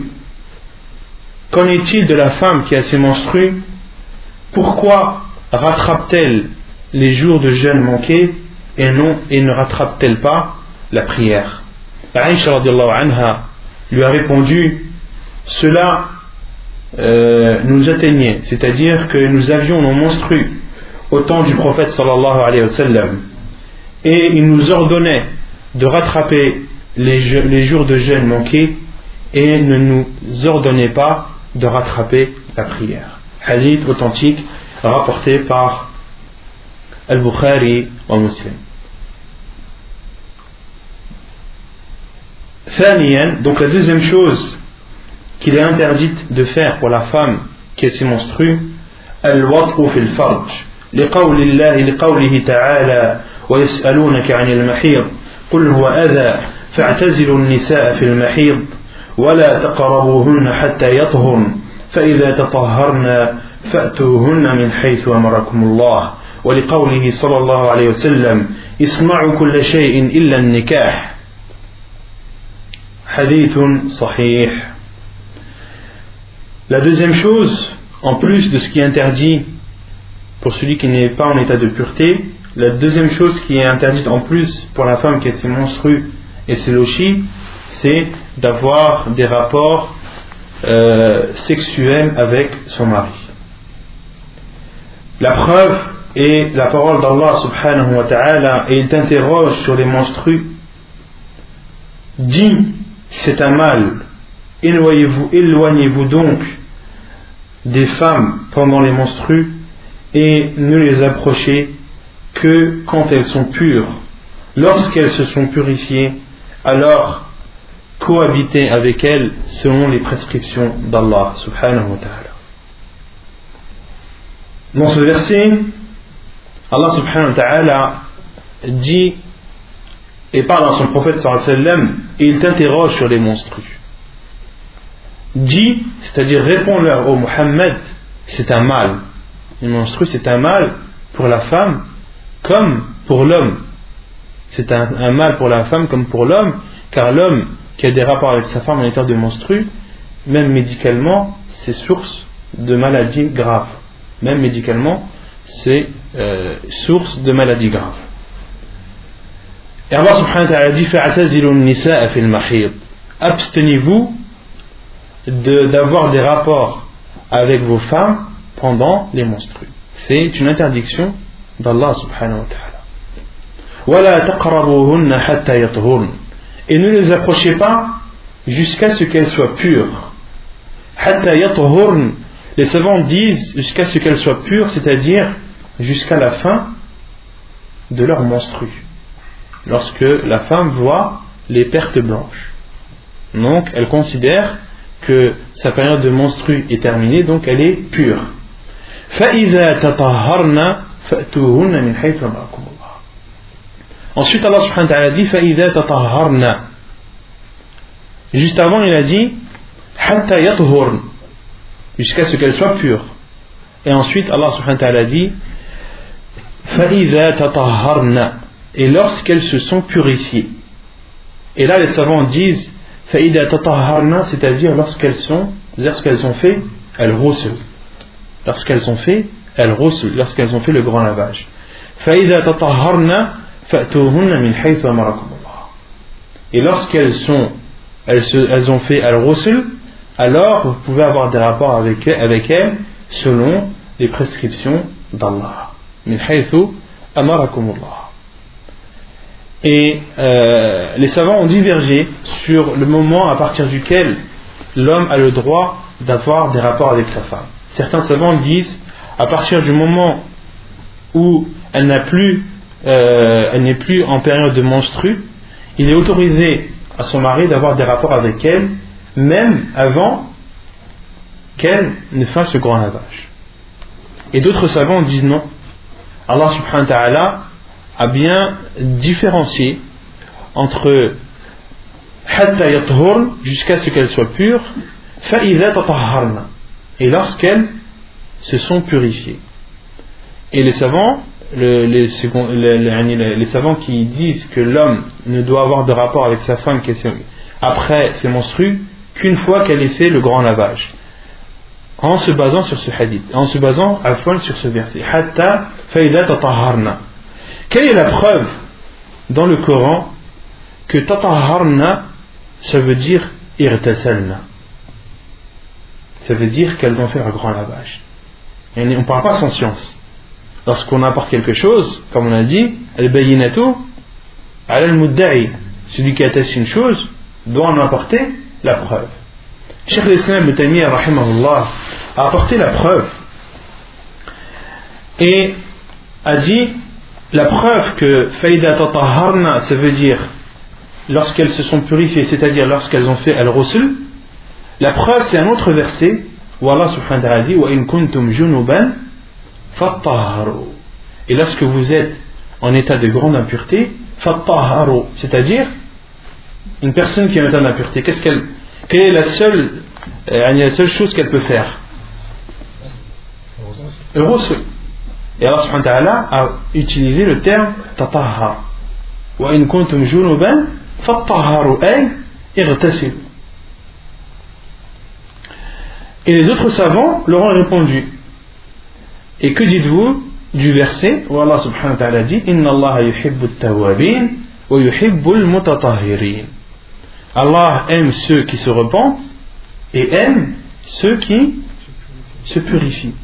Qu'en est-il de la femme qui a ses menstrues? Pourquoi rattrape-t-elle les jours de jeûne manqués et, non, et ne rattrape-t-elle pas la prière? Aïcha anha lui a répondu Cela euh, nous atteignait, c'est-à-dire que nous avions nos menstrues au temps du prophète sallallahu alayhi wa sallam. Et il nous ordonnait de rattraper les, jours de jeûne manqués et ne nous ordonnait pas de rattraper la prière. Hadith authentique rapporté par Al-Bukhari wa Muslim. donc la deuxième chose qu'il est interdite de faire pour la femme qui est ses menstrues, al-wat'u fil farj. لقول الله لقوله تعالى ويسألونك عن المحيض قل هو أذى فاعتزلوا النساء في المحيض ولا تقربوهن حتى يطهرن فإذا تطهرن فأتوهن من حيث أمركم الله. ولقوله صلى الله عليه وسلم اصنعوا كل شيء إلا النكاح. حديث صحيح. La deuxième chose, en plus de ce qui est interdit pour celui qui n'est pas en état de pureté. La deuxième chose qui est interdite en plus pour la femme qui a ses monstrues et ses lochis, c'est d'avoir des rapports euh, sexuels avec son mari. La preuve est la parole d'Allah subhanahu wa ta'ala et il t'interroge sur les monstrues. Dis, c'est un mal. Éloignez-vous, éloignez-vous donc des femmes pendant les monstrues et ne les approchez que quand elles sont pures. Lorsqu'elles se sont purifiées, alors cohabitez avec elles selon les prescriptions d'Allah subhanahu wa ta'ala. Dans ce verset, Allah subhanahu wa ta'ala dit et parle à son prophète et il t'interroge sur les monstrues. Dis, c'est-à-dire réponds-leur au Muhammad, c'est un mal une menstrue, c'est un mal pour la femme comme pour l'homme. C'est un, mal pour la femme comme pour l'homme, car l'homme qui a des rapports avec sa femme en état de menstrue, même médicalement, c'est source de maladies graves. Même médicalement, c'est euh, source de maladies graves. Et Allah subhanahu wa ta'ala dit Abstenez-vous d'avoir des rapports avec vos femmes pendant les monstrues. C'est une interdiction d'Allah subhanahu wa ta'ala. Et ne les approchez pas jusqu'à ce qu'elles soient pures. Les savants disent jusqu'à ce qu'elles soient pures, c'est-à-dire jusqu'à la fin de leur monstru. Lorsque la femme voit les pertes blanches. Donc elle considère que sa période de monstru est terminée, donc elle est pure. فَإِذَا تَطَهَّرْنَ فَأْتُوهُنَّ مِنْ حَيْثُ أَمَرَكُمُ اللَّهُ Ensuite Allah subhanahu wa ta'ala dit فَإِذَا تَطَهَّرْنَ Juste avant il a dit حَتَّى يَطْهُرْنَ jusqu'à ce qu'elles soient pures. Et ensuite Allah subhanahu wa ta'ala dit فَإِذَا تَطَهَّرْنَ et lorsqu'elles se sont purifiées. Et là les savants disent فَإِذَا تَطَهَّرْنَ c'est-à-dire lorsqu'elles sont lorsqu'elles ont fait al-ghusl Lorsqu'elles ont fait, elles roussent lorsqu'elles ont fait le grand lavage. Et lorsqu'elles sont, elles, ont fait al-rusul, alors vous pouvez avoir des rapports avec, avec elles selon les prescriptions d'Allah. Et euh, les savants ont divergé sur le moment à partir duquel l'homme a le droit d'avoir des rapports avec sa femme certains savants disent à partir du moment où elle euh, n'est plus en période de menstru il est autorisé à son mari d'avoir des rapports avec elle même avant qu'elle ne fasse le grand lavage. Et d'autres savants disent non. Allah subhanahu wa ta'ala a bien différencié entre jusqu'à ce pures, fa'idha tatahharna et lorsqu'elles se sont purifiées. Et les savants, le- les, savants qui disent que l'homme ne doit avoir de rapport avec sa femme après ses menstrues qu'une fois qu'elle ait fait le grand lavage. En se basant sur ce hadith, en se basant à fond sur ce verset. Quelle est la preuve dans le Coran que tatahharna, ça veut dire irtasalna? Ça veut dire qu'elles ont fait un grand lavage. On ne parle pas sans science. Lorsqu'on apporte quelque chose, comme on a dit, al-bayinatu al-mudda'i. Celui qui atteste une chose doit en apporter la preuve. Cheikh l'Islam Ibn rahimahullah, a apporté la preuve et a dit la preuve que faïda tatahharna ça veut dire lorsqu'elles se sont purifiées c'est-à-dire lorsqu'elles ont fait al-rusul la preuve c'est un autre verset où Allah subhanahu wa ta'ala dit kuntum junuban et lorsque vous êtes en état de grande impureté fattaharu c'est-à-dire une personne qui est en état d'impureté qu'est-ce qu'elle quelle est la seule euh, la seule chose qu'elle peut faire? Rusul et Allah subhanahu wa ta'ala a utilisé le terme tatahhar. Wa kuntum junuban fattaharu ay. Et les autres savants leur ont répondu. Et que dites-vous du verset où Allah subhanahu dit Inna Allah yuhibbu at-tawwabin wa yuhibbu al-mutatahhirin. Allah aime ceux qui se repentent et aime ceux qui se purifient.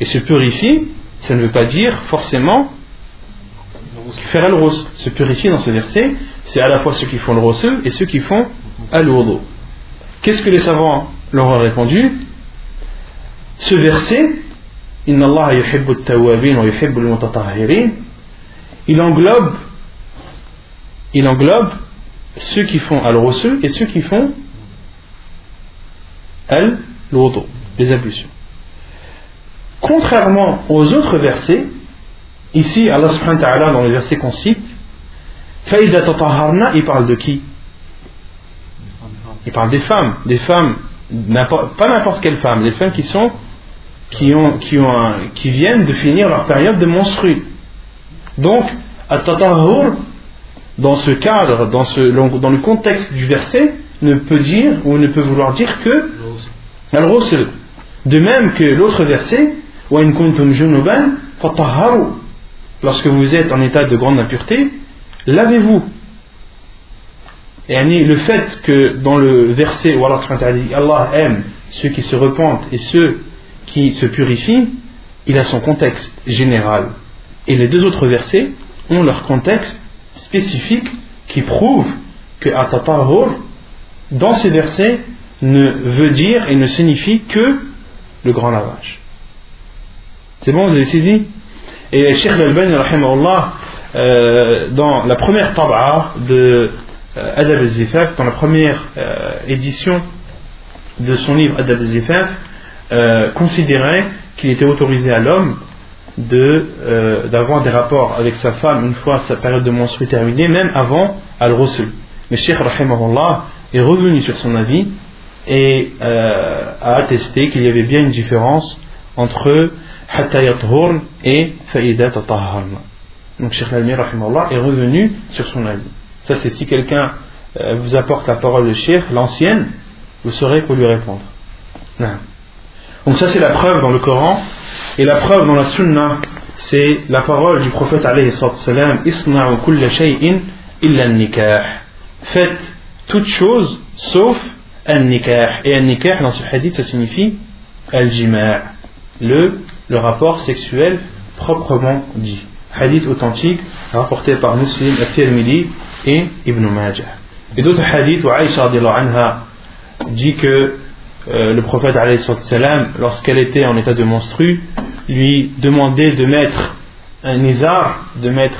Et se purifient ça ne veut pas dire forcément faire rose Se purifier dans ce verset, c'est à la fois ceux qui font le rossel et ceux qui font al. Qu'est-ce que les savants leur ont répondu Ce verset, Inna Allah il englobe il englobe ceux qui font al rossel et ceux qui font al wudu, les ablutions. Contrairement aux autres versets, ici Allah subhanahu wa ta'ala dans les versets qu'on cite, il parle de qui? Il parle des femmes, des femmes, pas n'importe quelle femme, des femmes qui sont qui ont qui ont un- qui viennent de finir leur période de menstru. Donc, at-tatahhur dans ce cadre, dans ce dans le contexte du verset, ne peut dire ou ne peut vouloir dire que al-ghusl. De même que l'autre verset, Wa in kuntum junuban fatahharu. Lorsque vous êtes en état de grande impureté, lavez-vous. Et le fait que dans le verset où Allah Allah aime ceux qui se repentent et ceux qui se purifient, il a son contexte général. Et les deux autres versets ont leur contexte spécifique qui prouve que Atatahur, dans ces versets, ne veut dire et ne signifie que le grand lavage. C'est bon, vous avez saisi? Et Sheikh Al-Bani, euh, dans la première taba'a de Adab al-Zifaf, dans la première euh, édition de son livre Adab al-Zifaf, euh, considérait qu'il était autorisé à l'homme d'avoir des rapports avec sa femme une fois sa période de menstrues terminée, même avant al-Rusul. Mais Sheikh Rahimahullah est revenu sur son avis et a attesté qu'il y avait bien une différence entre Hatta et Fa'idat Donc Sheikh Al-Mi est revenu sur son avis. Ça, c'est si quelqu'un euh, vous apporte la parole de Cheikh, l'ancienne, vous saurez pour lui répondre. Donc ça, c'est la preuve dans le Coran. Et la preuve dans la Sunna, c'est la parole du prophète alayhi salam Isna'u kulla shay'in illa nikah. Faites toute chose sauf un nikah. Et un nikah, dans ce hadith, ça signifie al-jima' le, le rapport sexuel proprement dit. Hadith authentique rapporté par Muslim, al-Tirmidhi et Ibn Majah. Et d'autres hadiths où Aïcha anha dit que euh, le prophète lorsqu'elle était en état de menstru, lui demandait de mettre un nizar, de mettre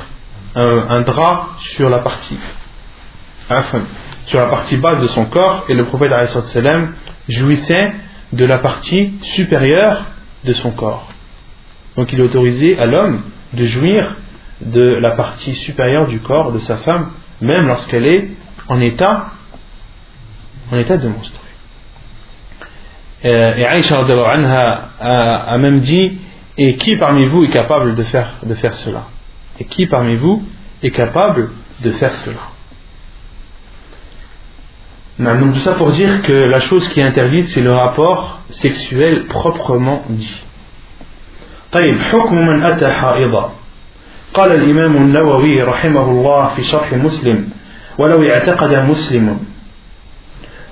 un, drap sur la partie, sur la partie basse de son corps, et le prophète jouissait de la partie supérieure de son corps. Donc il autorisait à l'homme de jouir de la partie supérieure du corps de sa femme même lorsqu'elle est en état, en état de monstre. Euh, et Aïcha anha a, a même dit Et qui parmi vous est capable de faire, de faire cela Et qui parmi vous est capable de faire cela donc tout ça pour dire que la chose qui est interdite c'est le rapport sexuel proprement dit. طيب حكم من أتى حائضا قال الإمام النووي رحمه الله في شرح مسلم ولو اعتقد مسلم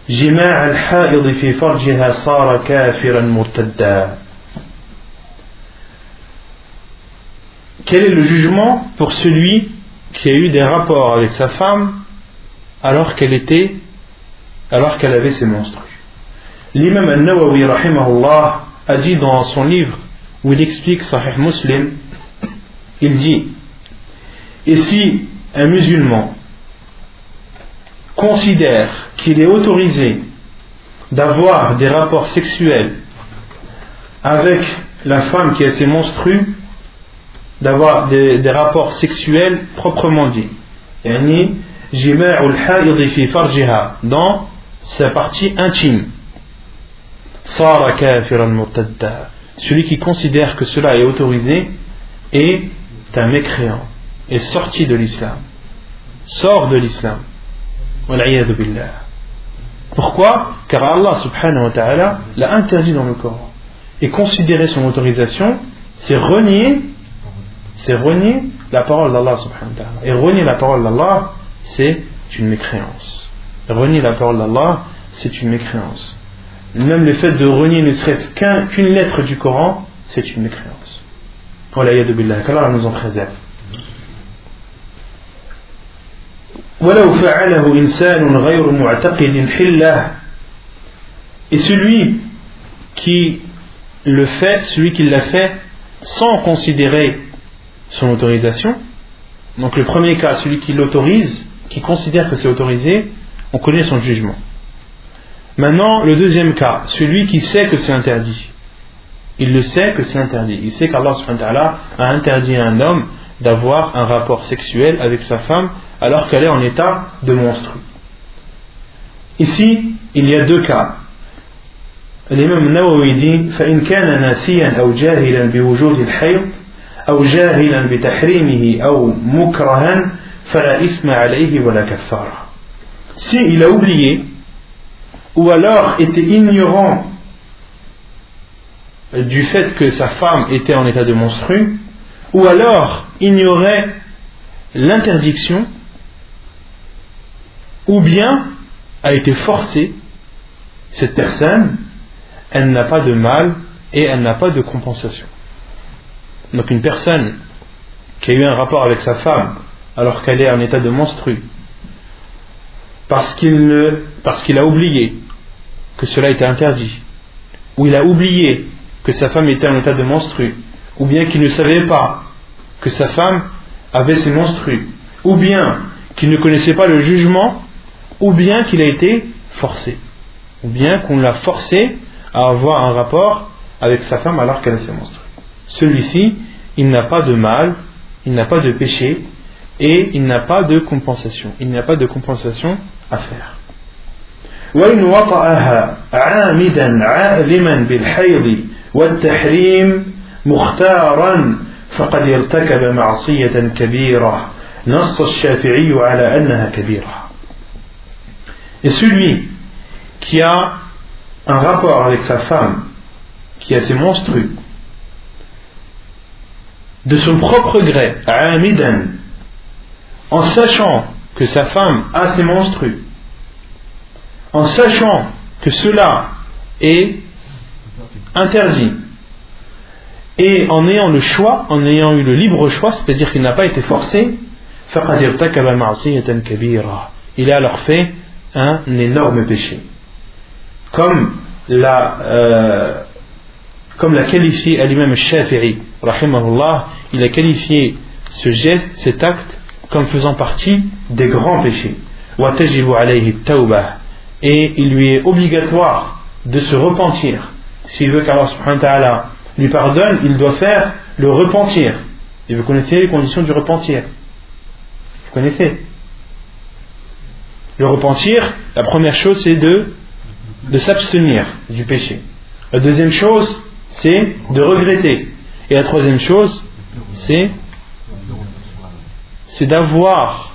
جماع الحائض في فرجها صار كافرا مرتدا Quel est le jugement pour celui qui a eu des rapports avec sa femme alors qu'elle était alors qu'elle avait ses monstres L'imam al-Nawawi rahimahullah a dit dans son livre où il explique Sahih Muslim il dit Et si un musulman considère qu'il est autorisé d'avoir des rapports sexuels avec la femme qui a ses monstrues, d'avoir des, rapports sexuels proprement dit, dans sa partie intime. Celui qui considère que cela est autorisé est un mécréant, est sorti de l'islam, sort de l'islam. Pourquoi? Car Allah subhanahu wa ta'ala l'a interdit dans le Coran. Et considérer son autorisation, c'est renier, c'est renier la parole d'Allah subhanahu wa ta'ala. Et renier la parole d'Allah, c'est une mécréance. Renier la parole d'Allah, c'est une mécréance. Même le fait de renier ne serait-ce qu'une lettre du Coran, c'est une mécréance. qu'Allah nous en préserve. et celui qui le fait, celui qui l'a fait sans considérer son autorisation, donc le premier cas, celui qui l'autorise, qui considère que c'est autorisé, on connaît son jugement. Maintenant, le deuxième cas, celui qui sait que c'est interdit Il le sait que c'est interdit. Il sait qu'Allah a interdit à un homme d'avoir un rapport sexuel avec sa femme alors qu'elle est en état de monstre. Ici, il y a deux cas. L'imam Nawawi dit فإن كان ناسيا أو جاهلا بوجود الحيض أو جاهلا بتحريمه أو مكرها فلا إثم عليه ولا كفارة. Si il a oublié ou alors était ignorant du fait que sa femme était en état de monstru, ou alors ignorait l'interdiction ou bien a été forcée, cette personne, elle n'a pas de mal et elle n'a pas de compensation. Donc une personne qui a eu un rapport avec sa femme alors qu'elle est en état de monstru, parce qu'il parce qu'il a oublié que cela était interdit, ou il a oublié que sa femme était en état de monstru, ou bien qu'il ne savait pas que sa femme avait ses monstrues, ou bien qu'il ne connaissait pas le jugement, ou bien qu'il a été forcé, ou bien qu'on l'a forcé à avoir un rapport avec sa femme alors qu'elle a ses monstrues. Celui-ci, il n'a pas de mal, il n'a pas de péché, et il n'a pas de compensation. Il n'y a pas de compensation à faire. وإن وطأها عامدا عالما بالحيض والتحريم مختارا فقد ارتكب معصية كبيرة نص الشافعي على أنها كبيرة Et celui qui a un rapport avec sa femme, qui a ses monstrues, de son propre gré, amidan, en sachant que sa femme a ses monstrues, en sachant que cela est interdit, et en ayant le choix, en ayant eu le libre choix, c'est-à-dire qu'il n'a pas été forcé, il a alors fait un énorme péché. Comme l'a, euh, comme l'a qualifié à l'imam Shafi'i, il a qualifié ce geste, cet acte, comme faisant partie des grands péchés. Et il lui est obligatoire de se repentir. S'il veut qu'Allah lui pardonne, il doit faire le repentir. Et vous connaissez les conditions du repentir. Vous connaissez Le repentir, la première chose, c'est de, de s'abstenir du péché. La deuxième chose, c'est de regretter. Et la troisième chose, c'est c'est d'avoir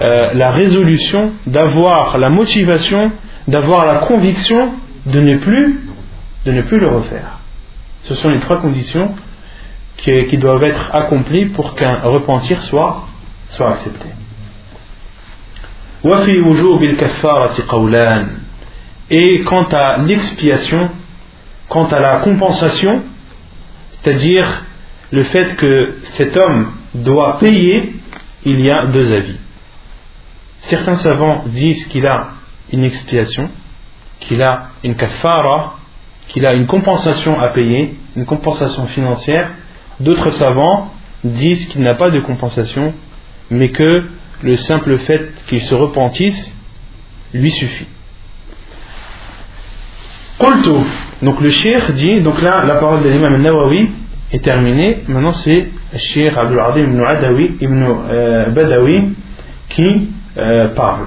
euh, la résolution, d'avoir la motivation, d'avoir la conviction de ne plus, de ne plus le refaire. Ce sont les trois conditions qui, doivent être accomplies pour qu'un repentir soit, soit accepté. Et quant à l'expiation, quant à la compensation, c'est-à-dire le fait que cet homme doit payer il y a deux avis. Certains savants disent qu'il a une expiation, qu'il a une kafara, qu'il a une compensation à payer, une compensation financière. D'autres savants disent qu'il n'a pas de compensation, mais que le simple fait qu'il se repentisse lui suffit. Donc le shir dit, donc là la parole de l'imam Nawawi est terminée, maintenant c'est Cheikh Abdul Adim ibn Adawi ibn euh, Badawi qui euh, parle.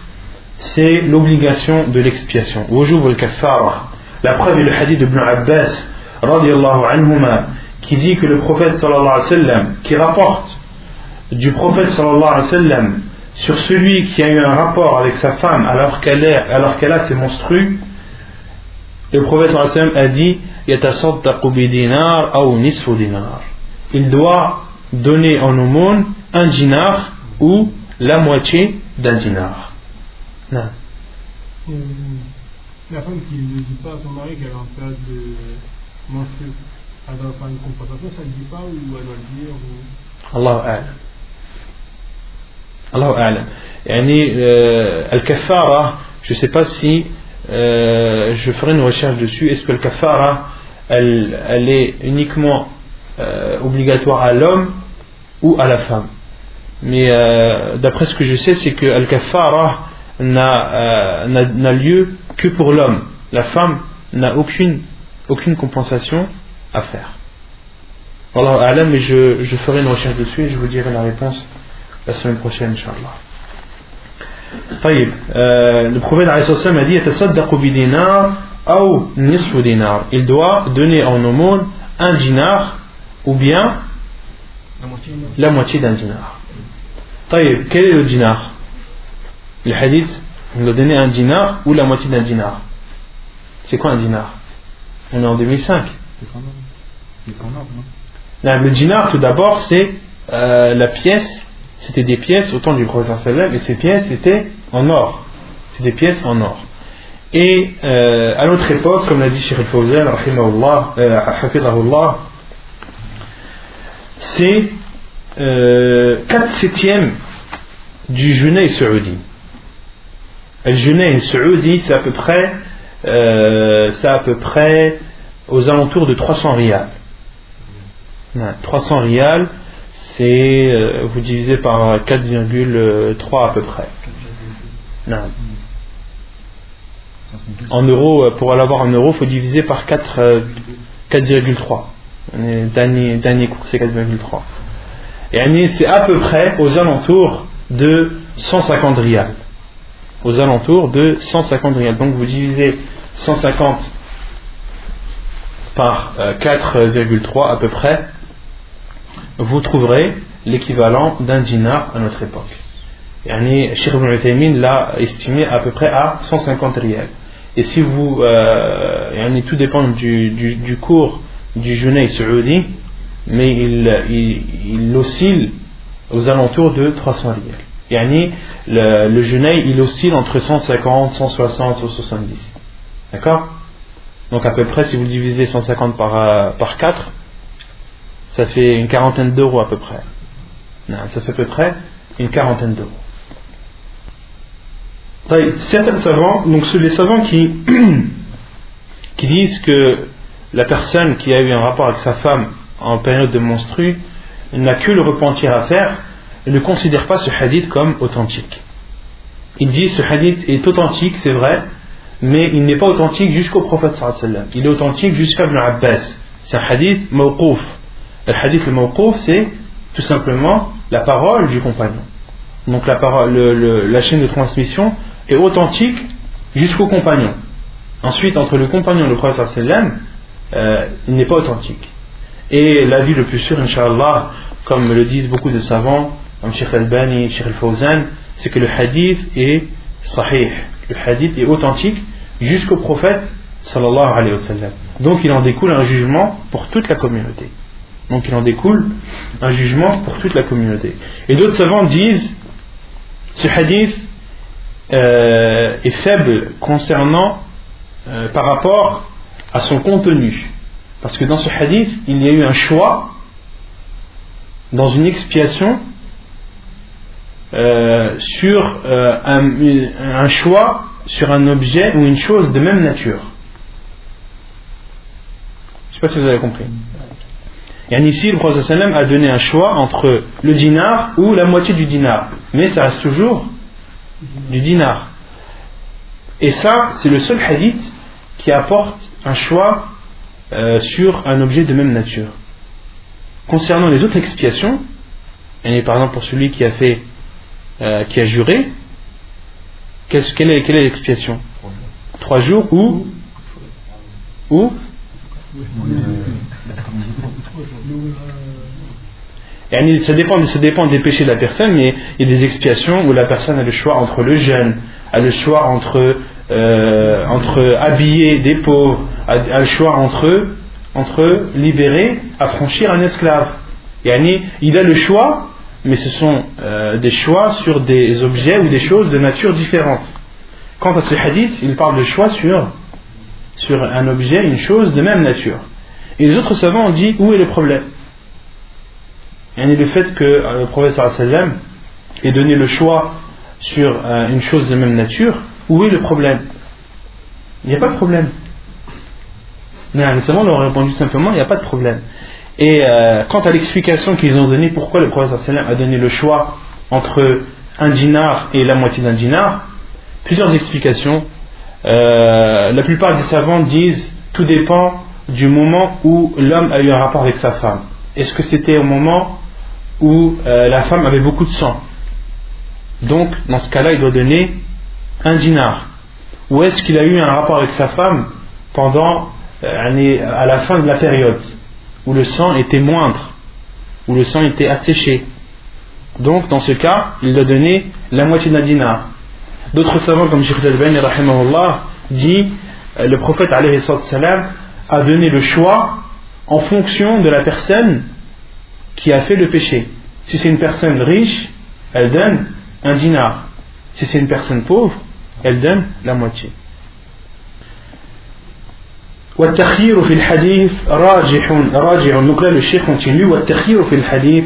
c'est l'obligation de l'expiation. La preuve est le hadith de Ibn Abbas, qui dit que le prophète sallallahu alayhi wa sallam, qui rapporte du prophète sallallahu alayhi wa sallam sur celui qui a eu un rapport avec sa femme alors qu'elle alors qu'elle a ses monstrues, le prophète sallallahu alayhi wa sallam a dit il doit donner en aumône un dinar ou la moitié d'un dinar. Non. Euh, la femme qui ne dit pas à son mari qu'elle a un période de menstru, elle doit faire une compensation, ça ne dit pas ou elle doit le dire ou... Allah a'lam. Yani, euh, al-kafara, je ne sais pas si euh, je ferai une recherche dessus. Est-ce que le kafara, elle, elle est uniquement euh, obligatoire à l'homme ou à la femme? Mais euh, d'après ce que je sais, c'est que le kafara n'a euh, lieu que pour l'homme. La femme n'a aucune, aucune compensation à faire. Voilà, mais je, je ferai une recherche dessus et je vous dirai la réponse la semaine prochaine, Inch'Allah. طيب euh, le prophète a dit يتصدق بدينار أو نصف dinar il doit donner en aumône un dinar ou bien la moitié d'un dinar طيب quel est le dinar Le hadith il doit donner un dinar ou la moitié d'un dinar c'est quoi un dinar? On est en 2005 le dinar tout d'abord c'est euh, la pièce c'était des pièces au temps du prophète et ces pièces étaient en or. C'est des pièces en or. Et euh, à notre époque, comme l'a dit Sheikh Fawzan, euh, c'est euh, 4 septièmes du jeûne saoudi. Le jeûne saoudi, c'est à peu près, euh, c'est à peu près aux alentours de 300 rials. 300 rials, c'est euh, vous divisez par 4,3 à peu près. En euros, euh, pour l'avoir en euros, il faut diviser par 4, 4,3. Euh, dernier, dernier cours, c'est 4,3. Et c'est à peu près aux alentours de 150 rials. Aux alentours de 150 rials. Donc vous divisez 150 par 4,3 à peu près, vous trouverez l'équivalent d'un dinar à notre époque. Yani, Cheikh Ibn l'a estimé à peu près à 150 riels. Et si vous, euh, tout dépend du, du, cours du jeûne saoudi, mais il, il, oscille aux alentours de 300 riels. Yani, le, le jeûne, il oscille entre 150, 160, 170. D'accord? Donc à peu près, si vous divisez 150 par, euh, par 4, ça fait une quarantaine d'euros à peu près. ça fait à peu près une quarantaine d'euros. Certains savants, donc les savants qui, <coughs> qui disent que la personne qui a eu un rapport avec sa femme en période de menstru n'a que le repentir à faire ne considèrent pas ce hadith comme authentique. Ils disent ce hadith est authentique, c'est vrai, mais il n'est pas authentique jusqu'au prophète sallallahu Il est authentique jusqu'à Ibn Abbas. C'est un hadith mawqouf. Le hadith le c'est tout simplement la parole du compagnon. Donc la, chaîne de transmission est authentique jusqu'au compagnon. Ensuite, entre le compagnon et le prophète sallam, euh, il n'est pas authentique. Et l'avis le plus sûr, inshallah, comme le disent beaucoup de savants, comme Al-Bani, Sheikh Al-Fawzan, c'est que le hadith est sahih. Le hadith est authentique jusqu'au prophète sallallahu alayhi wa sallam. Donc il en découle un jugement pour toute la communauté. Donc il en découle un jugement pour toute la communauté. Et d'autres savants disent ce hadith euh, est faible concernant euh, par rapport à son contenu. Parce que dans ce hadith, il y a eu un choix dans une expiation euh, sur un, choix sur un objet ou une chose de même nature. Je ne sais pas si vous avez compris. Et ici, le prophète a donné un choix entre le dinar ou la moitié du dinar. Mais ça reste toujours du dinar. Et ça, c'est le seul hadith qui apporte un choix euh, sur un objet de même nature. Concernant les autres expiations, et par exemple pour celui qui a fait, euh, qui a juré, quelle est, l'expiation? Trois jours ou ou ça dépend, ça dépend des péchés de la personne, mais il y a des expiations où la personne a le choix entre le jeûne, a le choix entre, euh, entre habiller des pauvres, a, le choix entre, entre libérer, affranchir un esclave. il a le choix, mais ce sont euh, des choix sur des objets ou des choses de nature différente. Quant à ce hadith, il parle de choix sur, un objet, une chose de même nature. Et les autres savants ont dit où est le problème? Et le fait que euh, le sallam ait donné le choix sur euh, une chose de même nature, où est le problème? Il n'y a pas de problème. Mais les savants leur ont répondu simplement il n'y a pas de problème. Et euh, quant à l'explication qu'ils ont donnée pourquoi le prophète a donné le choix entre un dinar et la moitié d'un dinar, plusieurs explications. la plupart des savants disent tout dépend du moment où l'homme a eu un rapport avec sa femme. Est-ce que c'était au moment où euh, la femme avait beaucoup de sang? Donc, dans ce cas-là, il doit donner un dinar. Ou est-ce qu'il a eu un rapport avec sa femme pendant euh, à la fin de la période? Où le sang était moindre, où le sang était asséché Donc, dans ce cas, il doit donner la moitié d'un dinar. D'autres savants, comme Sheikh Al-Bani, dit euh, le prophète a donné le choix en fonction de la personne qui a fait le péché. Si c'est une personne riche, elle donne un dinar. Si c'est une personne pauvre, elle donne la moitié. والتخيير في الحديث راجح راجع نقل الشيخ continue. والتخيير في الحديث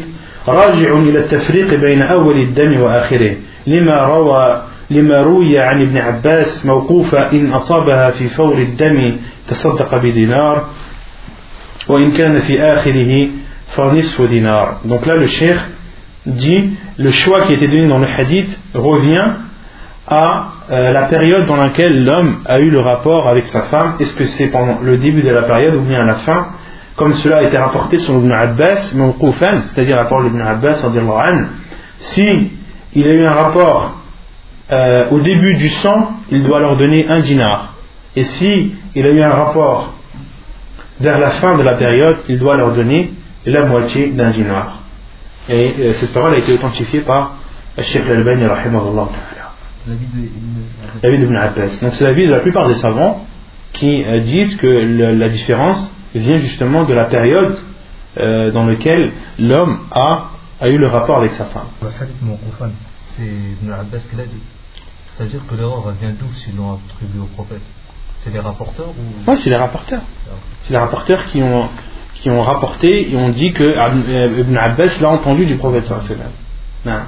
راجع إلى التفريق بين أول الدم وآخره. لما روى لما روي عن ابن عباس موقوفا إن أصابها في فور الدم تصدق بدينار وإن كان في آخره فنصف دينار. Donc là le cheikh dit le choix qui été donné dans le hadith revient à euh, la période dans laquelle l'homme a eu le rapport avec sa femme. Est-ce que c'est pendant le début de la période ou bien à la fin Comme cela a été rapporté sur Ibn Abbas, c'est-à-dire rapport de Ibn Abbas, si il a eu un rapport euh, au début du sang, il doit leur donner un dinar. Et si il a eu un rapport vers la fin de la période, il doit leur donner la moitié d'un dinar. Et euh, cette parole a été authentifiée par Sheikh Al-Bani, rahimahullah L'avis d'Ibn Abbas. Donc c'est l'avis de la plupart des savants qui euh, disent que la différence vient justement de la période euh, dans laquelle l'homme a, a eu le rapport avec sa femme. C'est Ibn Abbas qui l'a dit. Ça veut dire que l'erreur vient d'où s'ils l'ont attribué au prophète? C'est les rapporteurs ou... Oui, c'est les rapporteurs. C'est les rapporteurs qui ont, qui ont rapporté et ont dit que euh, Ibn Abbas l'a entendu du prophète. Non.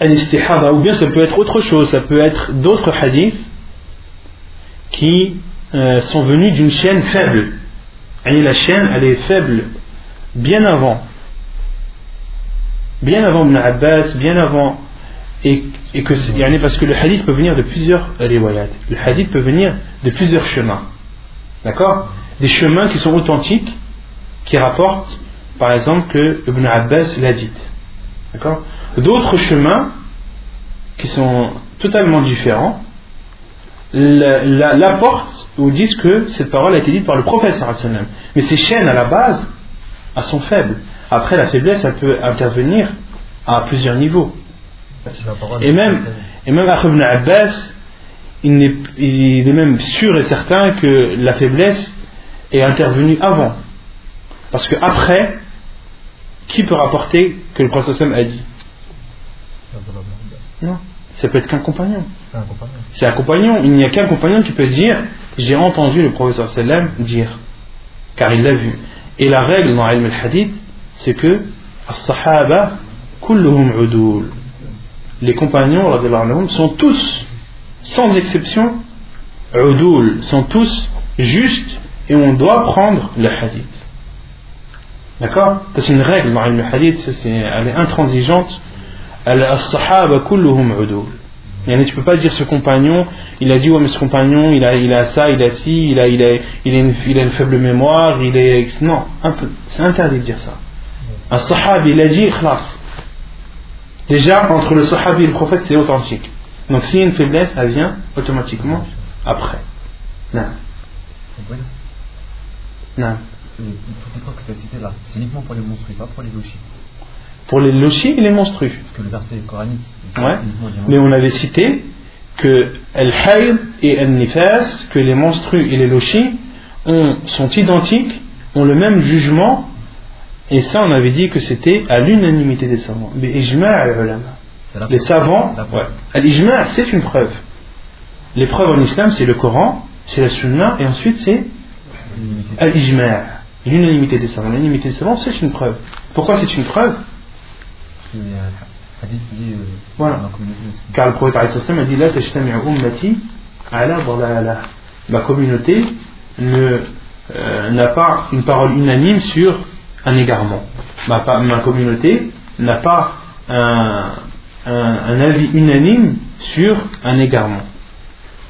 Ou bien ça peut être autre chose, ça peut être d'autres hadiths qui euh, sont venus d'une chaîne faible. La chaîne, elle est faible bien avant. Bien avant Ibn Abbas, bien avant. Et, et que, parce que le hadith peut venir de plusieurs riwayat. Le hadith peut venir de plusieurs chemins. D'accord? Des chemins qui sont authentiques, qui rapportent, par exemple, que Ibn Abbas l'a dit. D'accord? D'autres chemins qui sont totalement différents l'apportent ou disent que cette parole a été dite par le prophète mais ces chaînes à la base elles sont faibles. Après la faiblesse elle peut intervenir à plusieurs niveaux. Et même et même Ibn Abbas il est, il est même sûr et certain que la faiblesse est intervenue avant. Parce que après qui peut rapporter que le prophète a dit? Non, ça peut être qu'un compagnon. C'est un compagnon. Il n'y a qu'un compagnon qui peut dire J'ai entendu le professeur sallam dire. Car il l'a vu. Et la règle dans Ilm al-Hadith, c'est que As-Sahaba, kulluhum udul. Les compagnons sont tous, sans exception, sont tous justes et on doit prendre le hadith. D'accord C'est une règle dans Ilm al-Hadith, elle est intransigeante as-sahaba kulluhum udul. Tu peux pas dire ce compagnon, il a dit ouais mais ce compagnon il a, il a ça, il a ci, il a, il a, il a, une, il a une faible mémoire, il est... Non, c'est interdit de dire ça. Un sahabi il a dit ikhlas. Déjà entre le sahabi et le prophète c'est authentique. Donc s'il y a une faiblesse, elle vient automatiquement après. Non. Non. Que tu as cité là, c'est uniquement pour les monstres, pas pour les lochis pour les lochis et les monstrues. Parce que le verset coranique. Ouais. Mais on avait cité que el et el nifas, que les monstrues et les lochis sont identiques, ont le même jugement, et ça on avait dit que c'était à l'unanimité des savants. Mais Les savants, ouais. c'est une preuve. Les preuves en islam c'est le Coran, c'est la Sunna, et ensuite c'est al-ijma'. L'unanimité des savants. L'unanimité des savants c'est une preuve. Pourquoi c'est une preuve euh, voilà. Car le prophète a dit La ummati ala Ma communauté euh, n'a pas une parole unanime sur un égarement. Ma, ma communauté n'a pas un, un, avis unanime sur un égarement.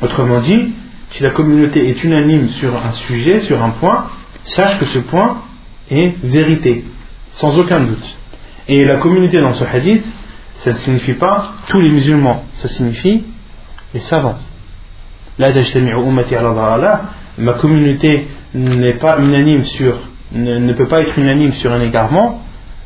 Autrement dit, si la communauté est unanime sur un sujet, sur un point, sache que ce point est vérité, sans aucun doute. Et la communauté dans ce hadith, ça ne signifie pas tous les musulmans, ça signifie les savants. La ma communauté n'est pas unanime sur, ne, ne peut pas être unanime sur un égarement,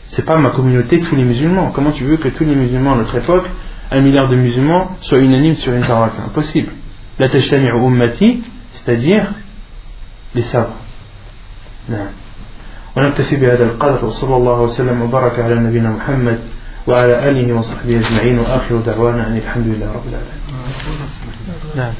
c'est pas ma communauté tous les musulmans. Comment tu veux que tous les musulmans à notre époque, un milliard de musulmans, soient unanimes sur une parole C'est impossible. La ummati, c'est-à-dire les savants. نعم. ونكتفي بهذا القدر وصلى الله وسلم وبارك على نبينا محمد وعلى آله وصحبه أجمعين وآخر دعوانا أن الحمد لله رب العالمين. نعم.